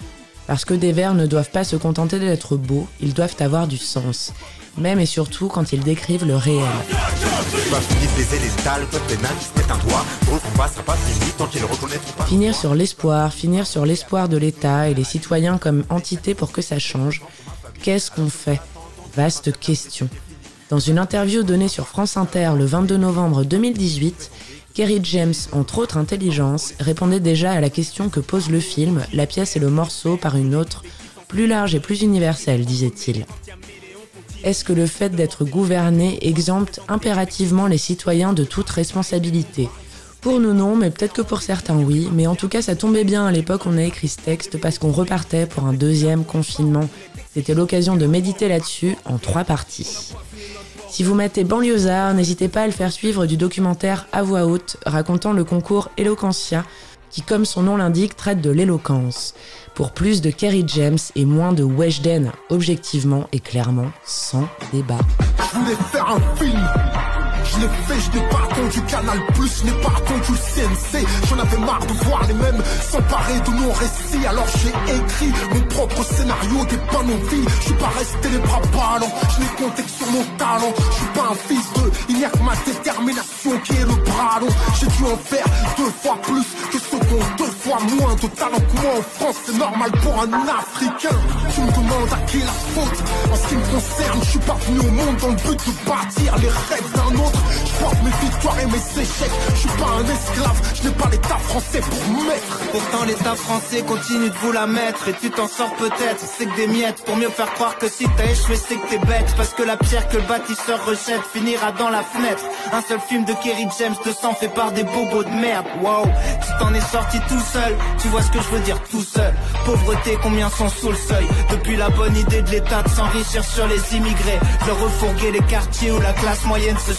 Parce que des vers ne doivent pas se contenter d'être beaux, ils doivent avoir du sens. Même et surtout quand ils décrivent le réel. Finir sur l'espoir, finir sur l'espoir de l'État et les citoyens comme entité pour que ça change. Qu'est-ce qu'on fait? Vaste question. Dans une interview donnée sur France Inter le 22 novembre 2018, Kerry James, entre autres intelligences, répondait déjà à la question que pose le film, la pièce et le morceau par une autre, plus large et plus universelle, disait-il. Est-ce que le fait d'être gouverné exempte impérativement les citoyens de toute responsabilité? Pour nous non, mais peut-être que pour certains oui, mais en tout cas ça tombait bien à l'époque on a écrit ce texte parce qu'on repartait pour un deuxième confinement. C'était l'occasion de méditer là-dessus en trois parties. Si vous mettez Banlieusard, n'hésitez pas à le faire suivre du documentaire à voix haute racontant le concours Eloquentia, qui comme son nom l'indique traite de l'éloquence, pour plus de Kerry James et moins de Weshden, objectivement et clairement, sans débat. Je voulais faire un film. Je l'ai fait, je n'ai pas attendu Canal Plus, je n'ai pas attendu le CNC. J'en avais marre de voir les mêmes s'emparer de nos récits. Alors j'ai écrit mon propre scénario des panoplies. Je suis pas resté les bras ballants, je n'ai compté que sur mon talent. Je suis pas un fils de, il n'y a que ma détermination qui est le bras long. J'ai dû en faire deux fois plus que ceux qui deux fois moins de talent que moi en France. C'est normal pour un Africain. Tu me demandes à qui la faute. En ce qui me concerne, je suis pas venu au monde dans le but de bâtir les rêves d'un autre. Je porte mes victoires et mes échecs. Je suis pas un esclave, je n'ai pas l'état français pour me mettre. Pourtant l'état français continue de vous la mettre. Et tu t'en sors peut-être, c'est que des miettes. Pour mieux faire croire que si t'as échoué c'est que t'es bête. Parce que la pierre que le bâtisseur rejette finira dans la fenêtre. Un seul film de Kerry James de sang fait par des bobos de merde. Wow, tu t'en es sorti tout seul. Tu vois ce que je veux dire tout seul. Pauvreté, combien sont sous le seuil? Depuis la bonne idée de l'état de s'enrichir sur les immigrés. De refourguer les quartiers où la classe moyenne se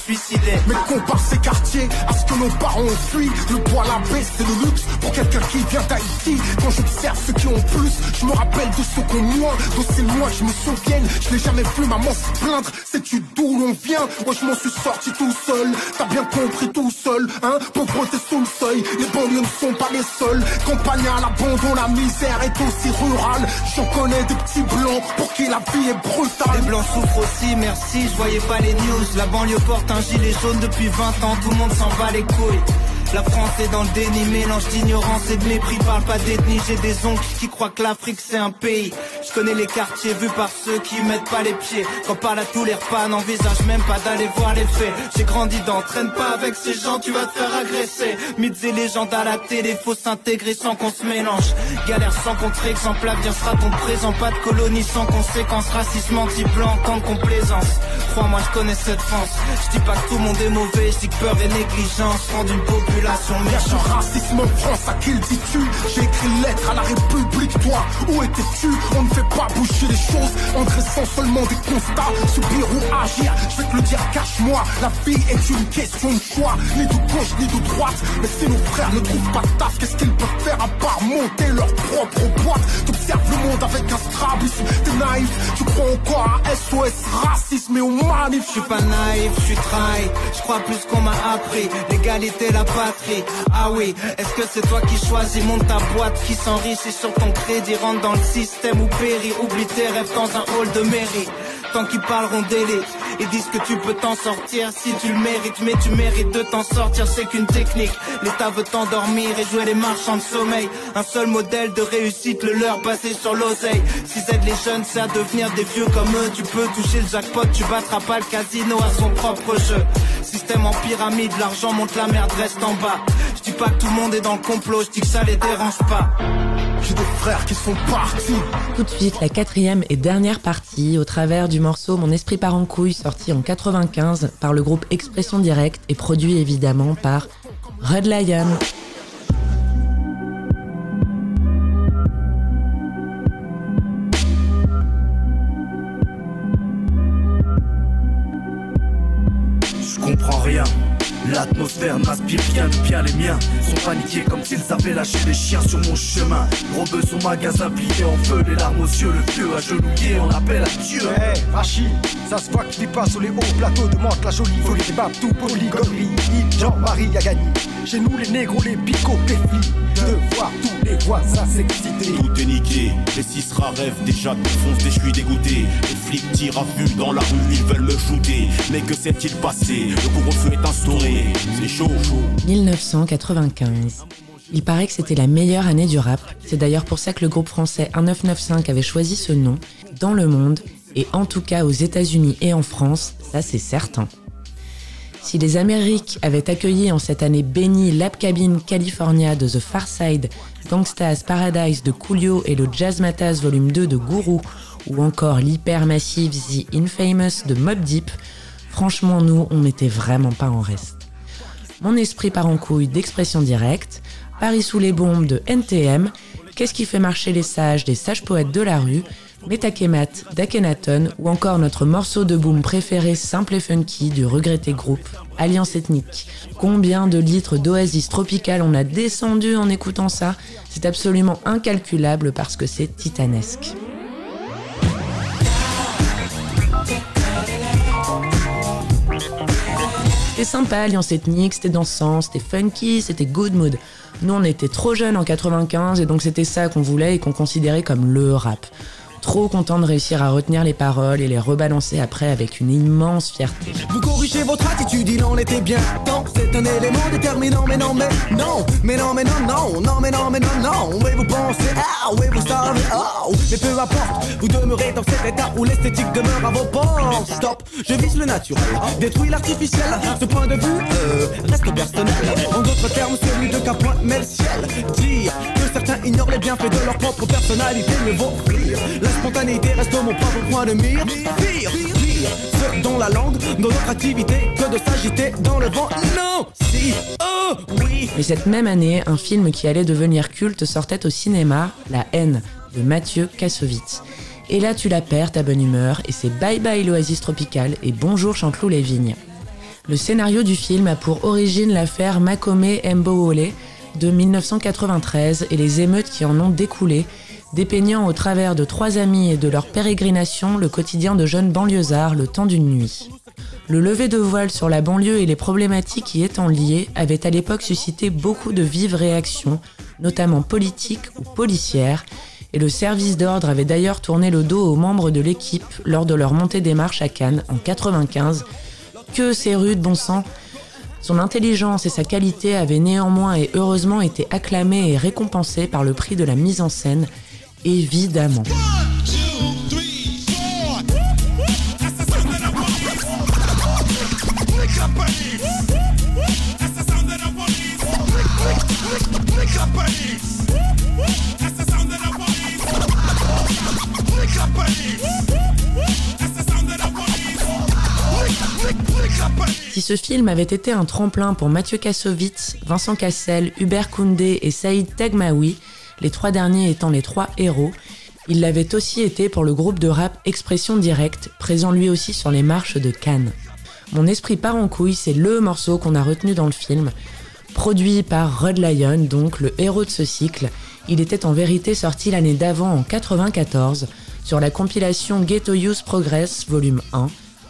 Mais compare ces quartiers à ce que nos parents ont fui. Le poids, la baisse, c'est le luxe pour quelqu'un qui vient d'Haïti. Quand j'observe ceux qui ont plus, je me rappelle de ceux qui ont moins. D'aussi loin que je me souvienne, je n'ai jamais vu maman se plaindre. Sais-tu d'où l'on vient? Moi, je m'en suis sorti tout seul. T'as bien compris tout seul, hein? Pauvreté sous le seuil, les banlieues ne sont pas les seuls. Campagne à l'abandon, la misère est aussi rurale. J'en connais des petits blancs pour qui la vie est brutale. Les blancs souffrent aussi, merci, je voyais pas les news La banlieue porte un gilet jaune depuis 20 ans, tout le monde s'en bat les couilles la France est dans le déni, mélange d'ignorance et de mépris, parle pas d'ethnie, j'ai des oncles qui croient que l'Afrique c'est un pays. Je connais les quartiers vus par ceux qui mettent pas les pieds. Quand parle à tous les repas, n'envisage même pas d'aller voir les faits. J'ai grandi dans, traîne pas avec ces gens, tu vas te faire agresser. Mythes et légendes à la télé, faut s'intégrer sans qu'on se mélange. Galère sans contre-exemple, l'avenir sera ton présent. Pas de colonie sans conséquences, racisme anti-blanc, tant de complaisance. Crois-moi, je connais cette France. Je dis pas que tout le monde est mauvais, je dis que peur et négligence font d'une population Cherche un racisme en France, à qui le dis-tu J'ai écrit une lettre à la République, toi, où étais-tu On ne fait pas bouger les choses en dressant seulement des constats. Subir ou agir, je vais te le dire, cache-moi. La vie est une question de choix, ni de gauche ni de droite. Mais si nos frères ne trouvent pas de taf, qu'est-ce qu'ils peuvent faire à part monter leur propre boîte? T'observes le monde avec un strabisme, t'es naïf, tu crois encore à SOS racisme et au manif. Je suis pas naïf, je suis trahi. Je crois plus qu'on m'a appris. L'égalité, la Ah oui, est-ce que c'est toi qui choisis Monte ta boîte qui s'enrichit sur ton crédit Rentre dans le système ou périt Oublie tes rêves dans un hall de mairie Tant qu'ils parleront d'élite. Ils disent que tu peux t'en sortir si tu le mérites Mais tu mérites de t'en sortir, c'est qu'une technique. L'État veut t'endormir et jouer les marchands de sommeil. Un seul modèle de réussite, le leur basé sur l'oseille. Si aide les jeunes, c'est à devenir des vieux comme eux. Tu peux toucher le jackpot, tu battras pas le casino à son propre jeu. Système en pyramide, l'argent monte la merde, reste en bas. Je dis pas que tout le monde est dans le complot, je dis que ça les dérange pas j'ai des frères qui sont partis. Tout de suite, la quatrième et dernière partie, au travers du morceau Mon esprit part en couille, sorti en 95 par le groupe Expression Directe et produit évidemment par Red Lion. L'atmosphère n'inspire rien de bien les miens Sont paniqués comme s'ils avaient lâché des chiens sur mon chemin. Gros son magasin plié en feu, les larmes aux yeux Le vieux agenouillé, on appelle à Dieu. Hey Rachi, ça se voit que tu pas sur les hauts plateaux de Mantes la jolie Folie des tout polygonerie Jean-Marie a gagné. Chez nous les négros, les picots, les flics De voir tous les voisins s'exciter Tout est niqué, les six rares rêvent déjà de foncer, je suis dégoûté Les flics tirent à vue dans la rue, ils veulent me shooter Mais que s'est-il passé? Le couvre-feu est instauré c'est chaud. 1995. Il paraît que c'était la meilleure année du rap. C'est d'ailleurs pour ça que le groupe français 1995 avait choisi ce nom dans le monde, et en tout cas aux États-Unis et en France, ça c'est certain. Si les Amériques avaient accueilli en cette année bénie Lab Cabin California de The Far Side, Gangsta's Paradise de Coolio et le Jazz Matas Volume 2 de Guru, ou encore l'hypermassive The Infamous de Mob Deep, franchement nous, on n'était vraiment pas en reste. Mon esprit part en couille d'expression directe, Paris sous les bombes de NTM, Qu'est-ce qui fait marcher les sages des sages poètes de la rue, Metakemat d'Akenaton ou encore notre morceau de boom préféré simple et funky du regretté groupe Alliance Ethnique. Combien de litres d'oasis tropicale on a descendu en écoutant ça? C'est absolument incalculable parce que c'est titanesque. C'était sympa, Alliance Ethnique, c'était dansant, c'était funky, c'était good mood. Nous, on était trop jeunes en 95 et donc c'était ça qu'on voulait et qu'on considérait comme le rap. Trop content de réussir à retenir les paroles et les rebalancer après avec une immense fierté. Vous corrigez votre attitude, il en était bien temps. C'est un élément déterminant, mais non, mais non, mais non, mais non, non, non, mais non, mais non, non. Oui, vous pensez, ah, oui, vous savez, ah, mais peu importe, vous demeurez dans cet état où l'esthétique demeure à vos portes. Stop, je vise le naturel, détruis l'artificiel. Ce point de vue euh, reste personnel. En d'autres termes, celui de point met le ciel. Dire que certains ignorent les bienfaits de leur propre personnalité ne vaut rire. Spontanéité reste mon propre point de mire. Pire, pire, ce dont la langue, dans notre que de s'agiter dans le vent. Non, si, oh, oui. Mais cette même année, un film qui allait devenir culte sortait au cinéma, La haine, de Mathieu Kassovitz. Et là, tu la perds, ta bonne humeur, et c'est bye bye l'oasis tropicale et bonjour Chanteloup les vignes. Le scénario du film a pour origine l'affaire Makome Mbowole de 1993 et les émeutes qui en ont découlé, dépeignant au travers de trois amis et de leur pérégrination le quotidien de jeunes banlieusards le temps d'une nuit. Le lever de voile sur la banlieue et les problématiques y étant liées avait à l'époque suscité beaucoup de vives réactions, notamment politiques ou policières, et le service d'ordre avait d'ailleurs tourné le dos aux membres de l'équipe lors de leur montée des marches à Cannes en 95. Que c'est rude, bon sang Son intelligence et sa qualité avaient néanmoins et heureusement été acclamées et récompensées par le prix de la mise en scène, évidemment. Si ce film avait été un tremplin pour Mathieu Kassovitz, Vincent Cassel, Hubert Koundé et Saïd Tagmaoui, les trois derniers étant les trois héros, il l'avait aussi été pour le groupe de rap Expression Directe, présent lui aussi sur les marches de Cannes. Mon esprit part en couille, c'est le morceau qu'on a retenu dans le film. Produit par Rod Lion, donc le héros de ce cycle, il était en vérité sorti l'année d'avant en 94 sur la compilation Ghetto Youth Progress volume 1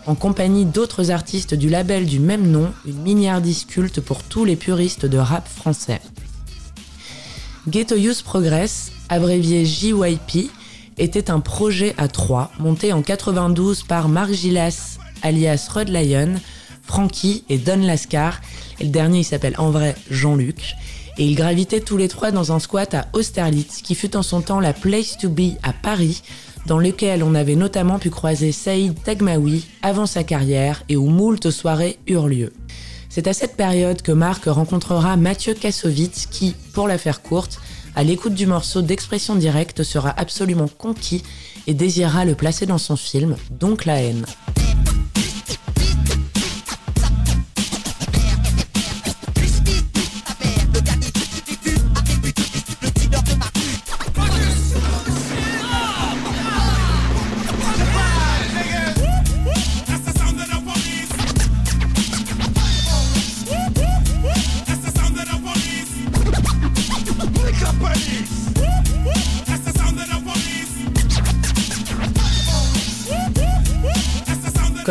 en compagnie d'autres artistes du label du même nom, une miniardise culte pour tous les puristes de rap français. Ghetto Youth Progress, abrévié JYP, était un projet à trois monté en 92 par Marc Gilas, alias Rod Lion, Frankie et Don Lascar, et le dernier il s'appelle en vrai Jean-Luc, et ils gravitaient tous les trois dans un squat à Austerlitz, qui fut en son temps la place to be à Paris, dans lequel on avait notamment pu croiser Saïd Tagmaoui avant sa carrière et où moult soirées eurent lieu. C'est à cette période que Marc rencontrera Mathieu Kassovitz qui, pour la faire courte, à l'écoute du morceau d'expression directe sera absolument conquis et désirera le placer dans son film, donc la haine.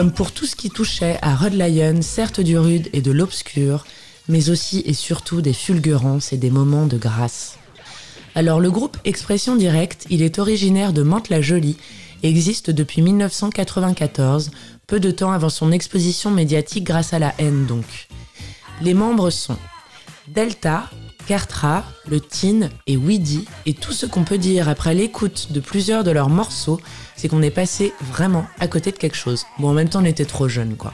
Comme pour tout ce qui touchait à Rod Lion, certes du rude et de l'obscur, mais aussi et surtout des fulgurances et des moments de grâce. Alors le groupe Expression Directe, il est originaire de Mantes-la-Jolie et existe depuis 1994, peu de temps avant son exposition médiatique grâce à la haine donc. Les membres sont Delta, Cartra, le Tin et Weedy, et tout ce qu'on peut dire après l'écoute de plusieurs de leurs morceaux, c'est qu'on est passé vraiment à côté de quelque chose. Bon, en même temps, on était trop jeunes, quoi.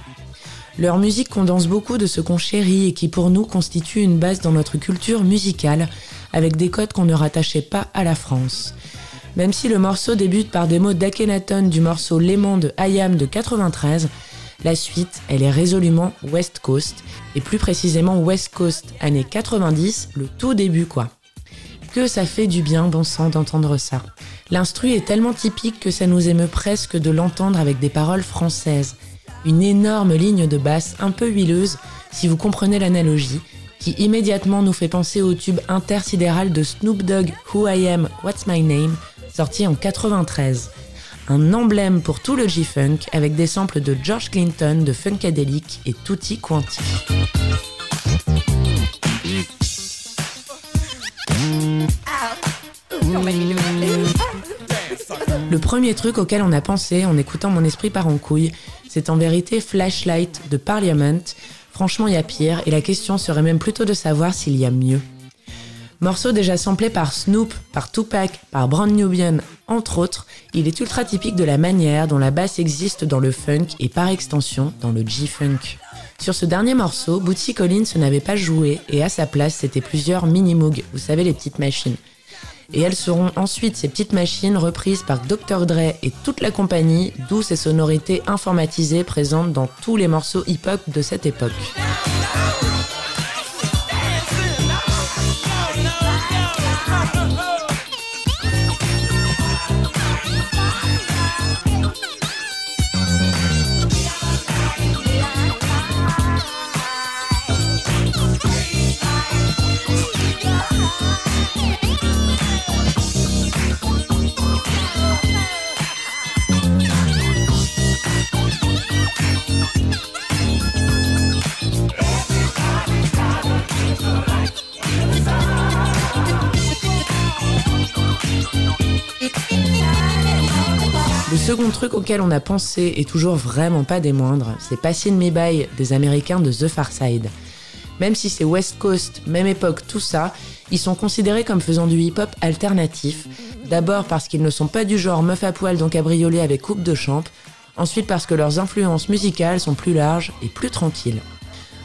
Leur musique condense beaucoup de ce qu'on chérit et qui pour nous constitue une base dans notre culture musicale, avec des codes qu'on ne rattachait pas à la France. Même si le morceau débute par des mots d'Akhenaton du morceau Léman de Hayam de 93, la suite, elle est résolument West Coast, et plus précisément West Coast années 90, le tout début quoi. Que ça fait du bien, bon sang, d'entendre ça. L'instru est tellement typique que ça nous émeut presque de l'entendre avec des paroles françaises. Une énorme ligne de basse un peu huileuse, si vous comprenez l'analogie, qui immédiatement nous fait penser au tube intersidéral de Snoop Dogg Who I Am, What's My Name, sorti en 93 un emblème pour tout le G-Funk avec des samples de George Clinton, de Funkadelic et Tutti Quanti. Le premier truc auquel on a pensé en écoutant Mon esprit par en couille, c'est en vérité Flashlight de Parliament. Franchement, il y a pire, et la question serait même plutôt de savoir s'il y a mieux. Morceau déjà samplé par Snoop, par Tupac, par Brand Nubian, entre autres, il est ultra typique de la manière dont la basse existe dans le funk et par extension dans le G-funk. Sur ce dernier morceau, Bootsy Collins n'avait pas joué et à sa place c'était plusieurs mini-moog, vous savez les petites machines. Et elles seront ensuite ces petites machines reprises par Dr. Dre et toute la compagnie, d'où ces sonorités informatisées présentes dans tous les morceaux hip-hop de cette époque. Le second truc auquel on a pensé, et toujours vraiment pas des moindres, c'est Passin Me By des Américains de The Far Side. Même si c'est West Coast, même époque, tout ça, ils sont considérés comme faisant du hip-hop alternatif. D'abord parce qu'ils ne sont pas du genre meuf à poil donc cabriolet avec coupe de champ. Ensuite parce que leurs influences musicales sont plus larges et plus tranquilles.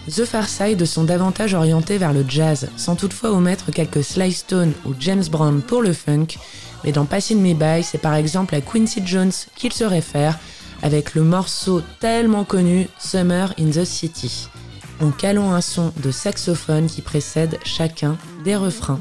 The Far Side sont davantage orientés vers le jazz, sans toutefois omettre quelques Sly Stone ou James Brown pour le funk, mais dans Passin' Me By, c'est par exemple à Quincy Jones qu'il se réfère avec le morceau tellement connu Summer in the City, en calant un son de saxophone qui précède chacun des refrains.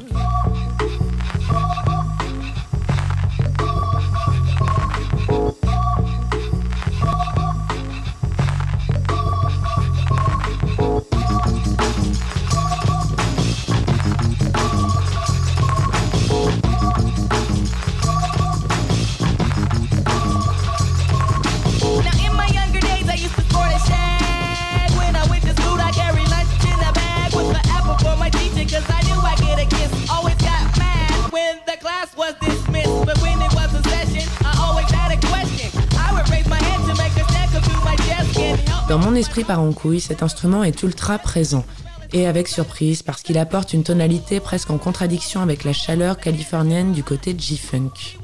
Esprit par couille, cet instrument est ultra présent. Et avec surprise, parce qu'il apporte une tonalité presque en contradiction avec la chaleur californienne du côté G-Funk.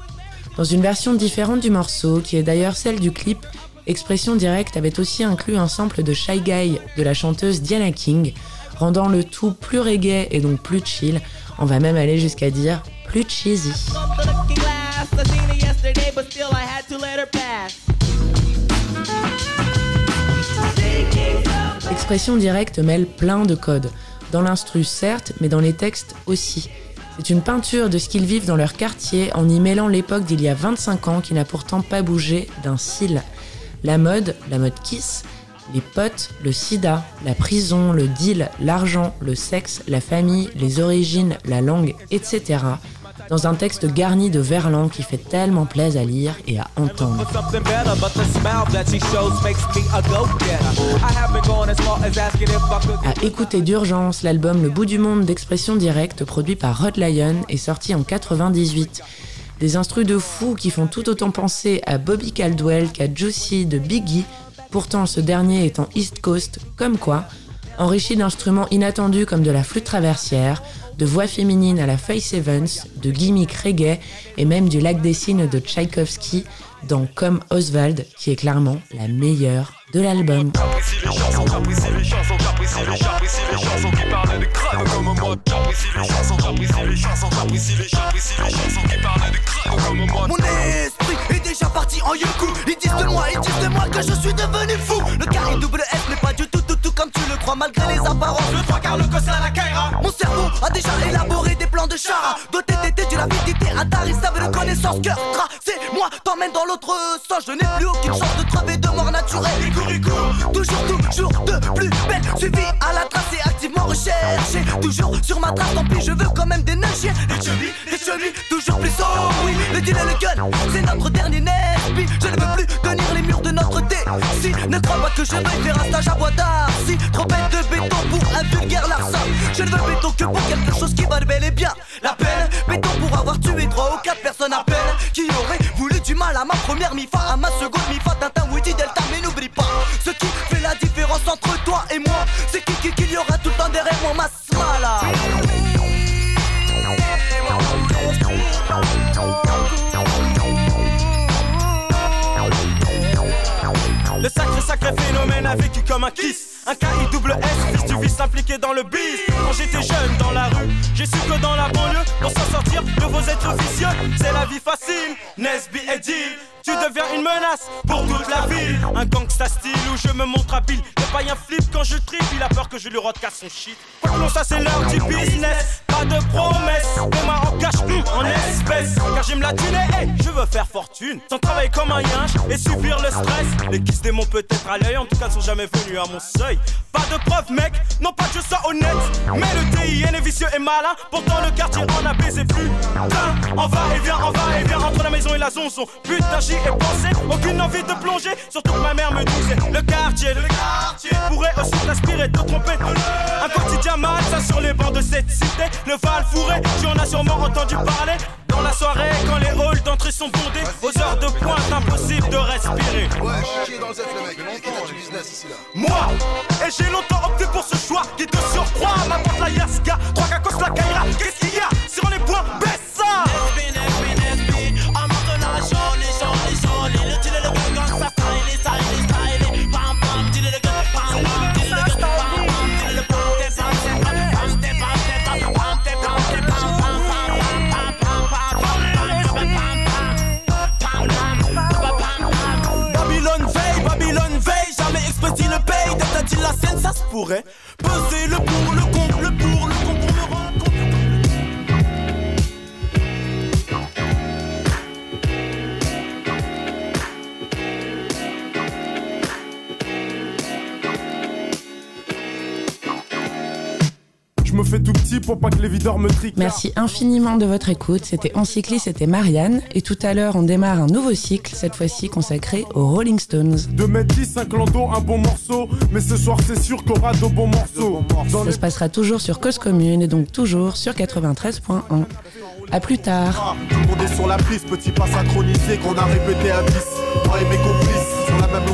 Dans une version différente du morceau, qui est d'ailleurs celle du clip, Expression Directe avait aussi inclus un sample de Shy Guy de la chanteuse Diana King, rendant le tout plus reggae et donc plus chill, On va même aller jusqu'à dire plus cheesy. Expression directe mêle plein de codes. Dans l'instru certes, mais dans les textes aussi. C'est une peinture de ce qu'ils vivent dans leur quartier en y mêlant l'époque d'il y a 25 ans qui n'a pourtant pas bougé d'un cil. La mode, la mode kiss, les potes, le sida, la prison, le deal, l'argent, le sexe, la famille, les origines, la langue, etc. Dans un texte garni de verlan qui fait tellement plaisir à lire et à entendre. À écouter d'urgence, l'album Le bout du monde d'expression directe produit par Rod Lion est sorti en 98. Des instrus de fou qui font tout autant penser à Bobby Caldwell qu'à Juicy de Biggie, pourtant ce dernier étant East Coast, comme quoi, enrichi d'instruments inattendus comme de la flûte traversière, de voix féminines à la Face Evans, de gimmicks reggae et même du lac des signes de Tchaïkovski dans Comme Oswald, qui est clairement la meilleure de l'album. Mon esprit est déjà parti en yoku Ils disent de moi, ils disent de moi que je suis devenu fou Le carré double S n'est pas du tout comme tu le crois Malgré les apparences, le trois quarts le cossin à la Kaira. Mon cerveau a déjà élaboré des plans de chara. Doté d'été de l'avidité, un tarissable de connaissance Cœur tracé, moi t'emmène dans l'autre sens. Je n'ai plus aucune chance de crever de mort naturelle. Toujours, toujours de plus belle. Suivi à la trace et activement recherché. Toujours sur ma trace, tant pis je veux quand même déneiger Les chevilles, les chevilles, toujours plus haut Oui, le deal et le gun, c'est notre dernier nerf Je ne veux plus tenir les murs de notre thé Si, ne crois pas que je vais faire un stage à bois d'art Si, trop bête de béton pour un vulgaire larcin. Je ne veux béton que pour quelque chose qui va bel et bien La peine, béton pour avoir tué trois ou quatre personnes à peine. Qui aurait voulu du mal à ma première mi-fa À ma seconde mi-fa, Tintin, Woody, Delta Mais n'oublie pas, ce qui fait la différence entre toi et moi C'est qui qui qu'il y aura tout le temps derrière moi Ma smala Le sacré sacré phénomène a vécu comme un kiss. Un KI double S, fils du vice impliqué dans le biz Quand j'étais jeune dans la rue, j'ai su que dans la banlieue Pour s'en sortir de vos êtres vicieux, c'est la vie facile. Nesby et tu deviens une menace pour toute la ville. Un gangsta style où je me montre habile. Le païen flip quand je trip, il a peur que je lui casse son shit. Non, ça c'est l'heure du business. Pas de promesses, demain en cash, en espèces. Car j'aime la thune et hey, je veux faire fortune. Sans travailler comme un yinche et subir le stress. Les kiss démons peut-être à l'œil, en tout cas ne sont jamais venus à mon seuil. Pas de preuve, mec, non pas que je sois honnête. Mais le TIN est vicieux et malin. Pourtant le quartier en a baisé plus. Putain, on va et vient, on va maison et la zonzon. Putain, j'y ai pensé, aucune envie de plonger. Surtout que ma mère me disait le quartier, le quartier pourrait aussi t'inspirer, te tromper. Un quotidien mal, ça sur les bancs de cette cité. Le Val fourré, tu en as sûrement entendu parler. Dans la soirée, quand les halls d'entrée sont bondés, aux heures de pointe, impossible de respirer. Moi, et j'ai longtemps opté pour ce choix qui te surcroît. Ma porte la Yaska, trois cacos la Kaira. Qu'est-ce pourrait. Le pour, petit pour pas que les videurs me triquent. Merci infiniment de votre écoute. C'était Encycli, c'était Marianne. Et tout à l'heure, on démarre un nouveau cycle, cette fois-ci consacré aux Rolling Stones. 2 mètres 10, un clando, un bon morceau. Mais ce soir, c'est sûr qu'on aura de bons morceaux. Dans Ça les se passera toujours sur Cause Commune et donc toujours sur 93.1. À plus tard. Tout le monde est sur la piste, petit pas synchronisé qu'on a répété à 10.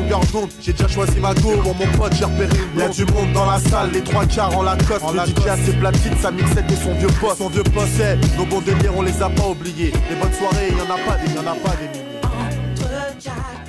Longueur d'onde, j'ai déjà choisi ma go. Pour mon pote, j'ai repéré une Y'a du monde dans la salle, les trois quarts en Lacoste. le DJ a ses platines, sa mixette et son vieux poste. Son vieux poste, c'est nos bons délires, on les a pas oubliés. Les bonnes soirées, y'en a pas des, y'en a pas des milliers. Entre Jack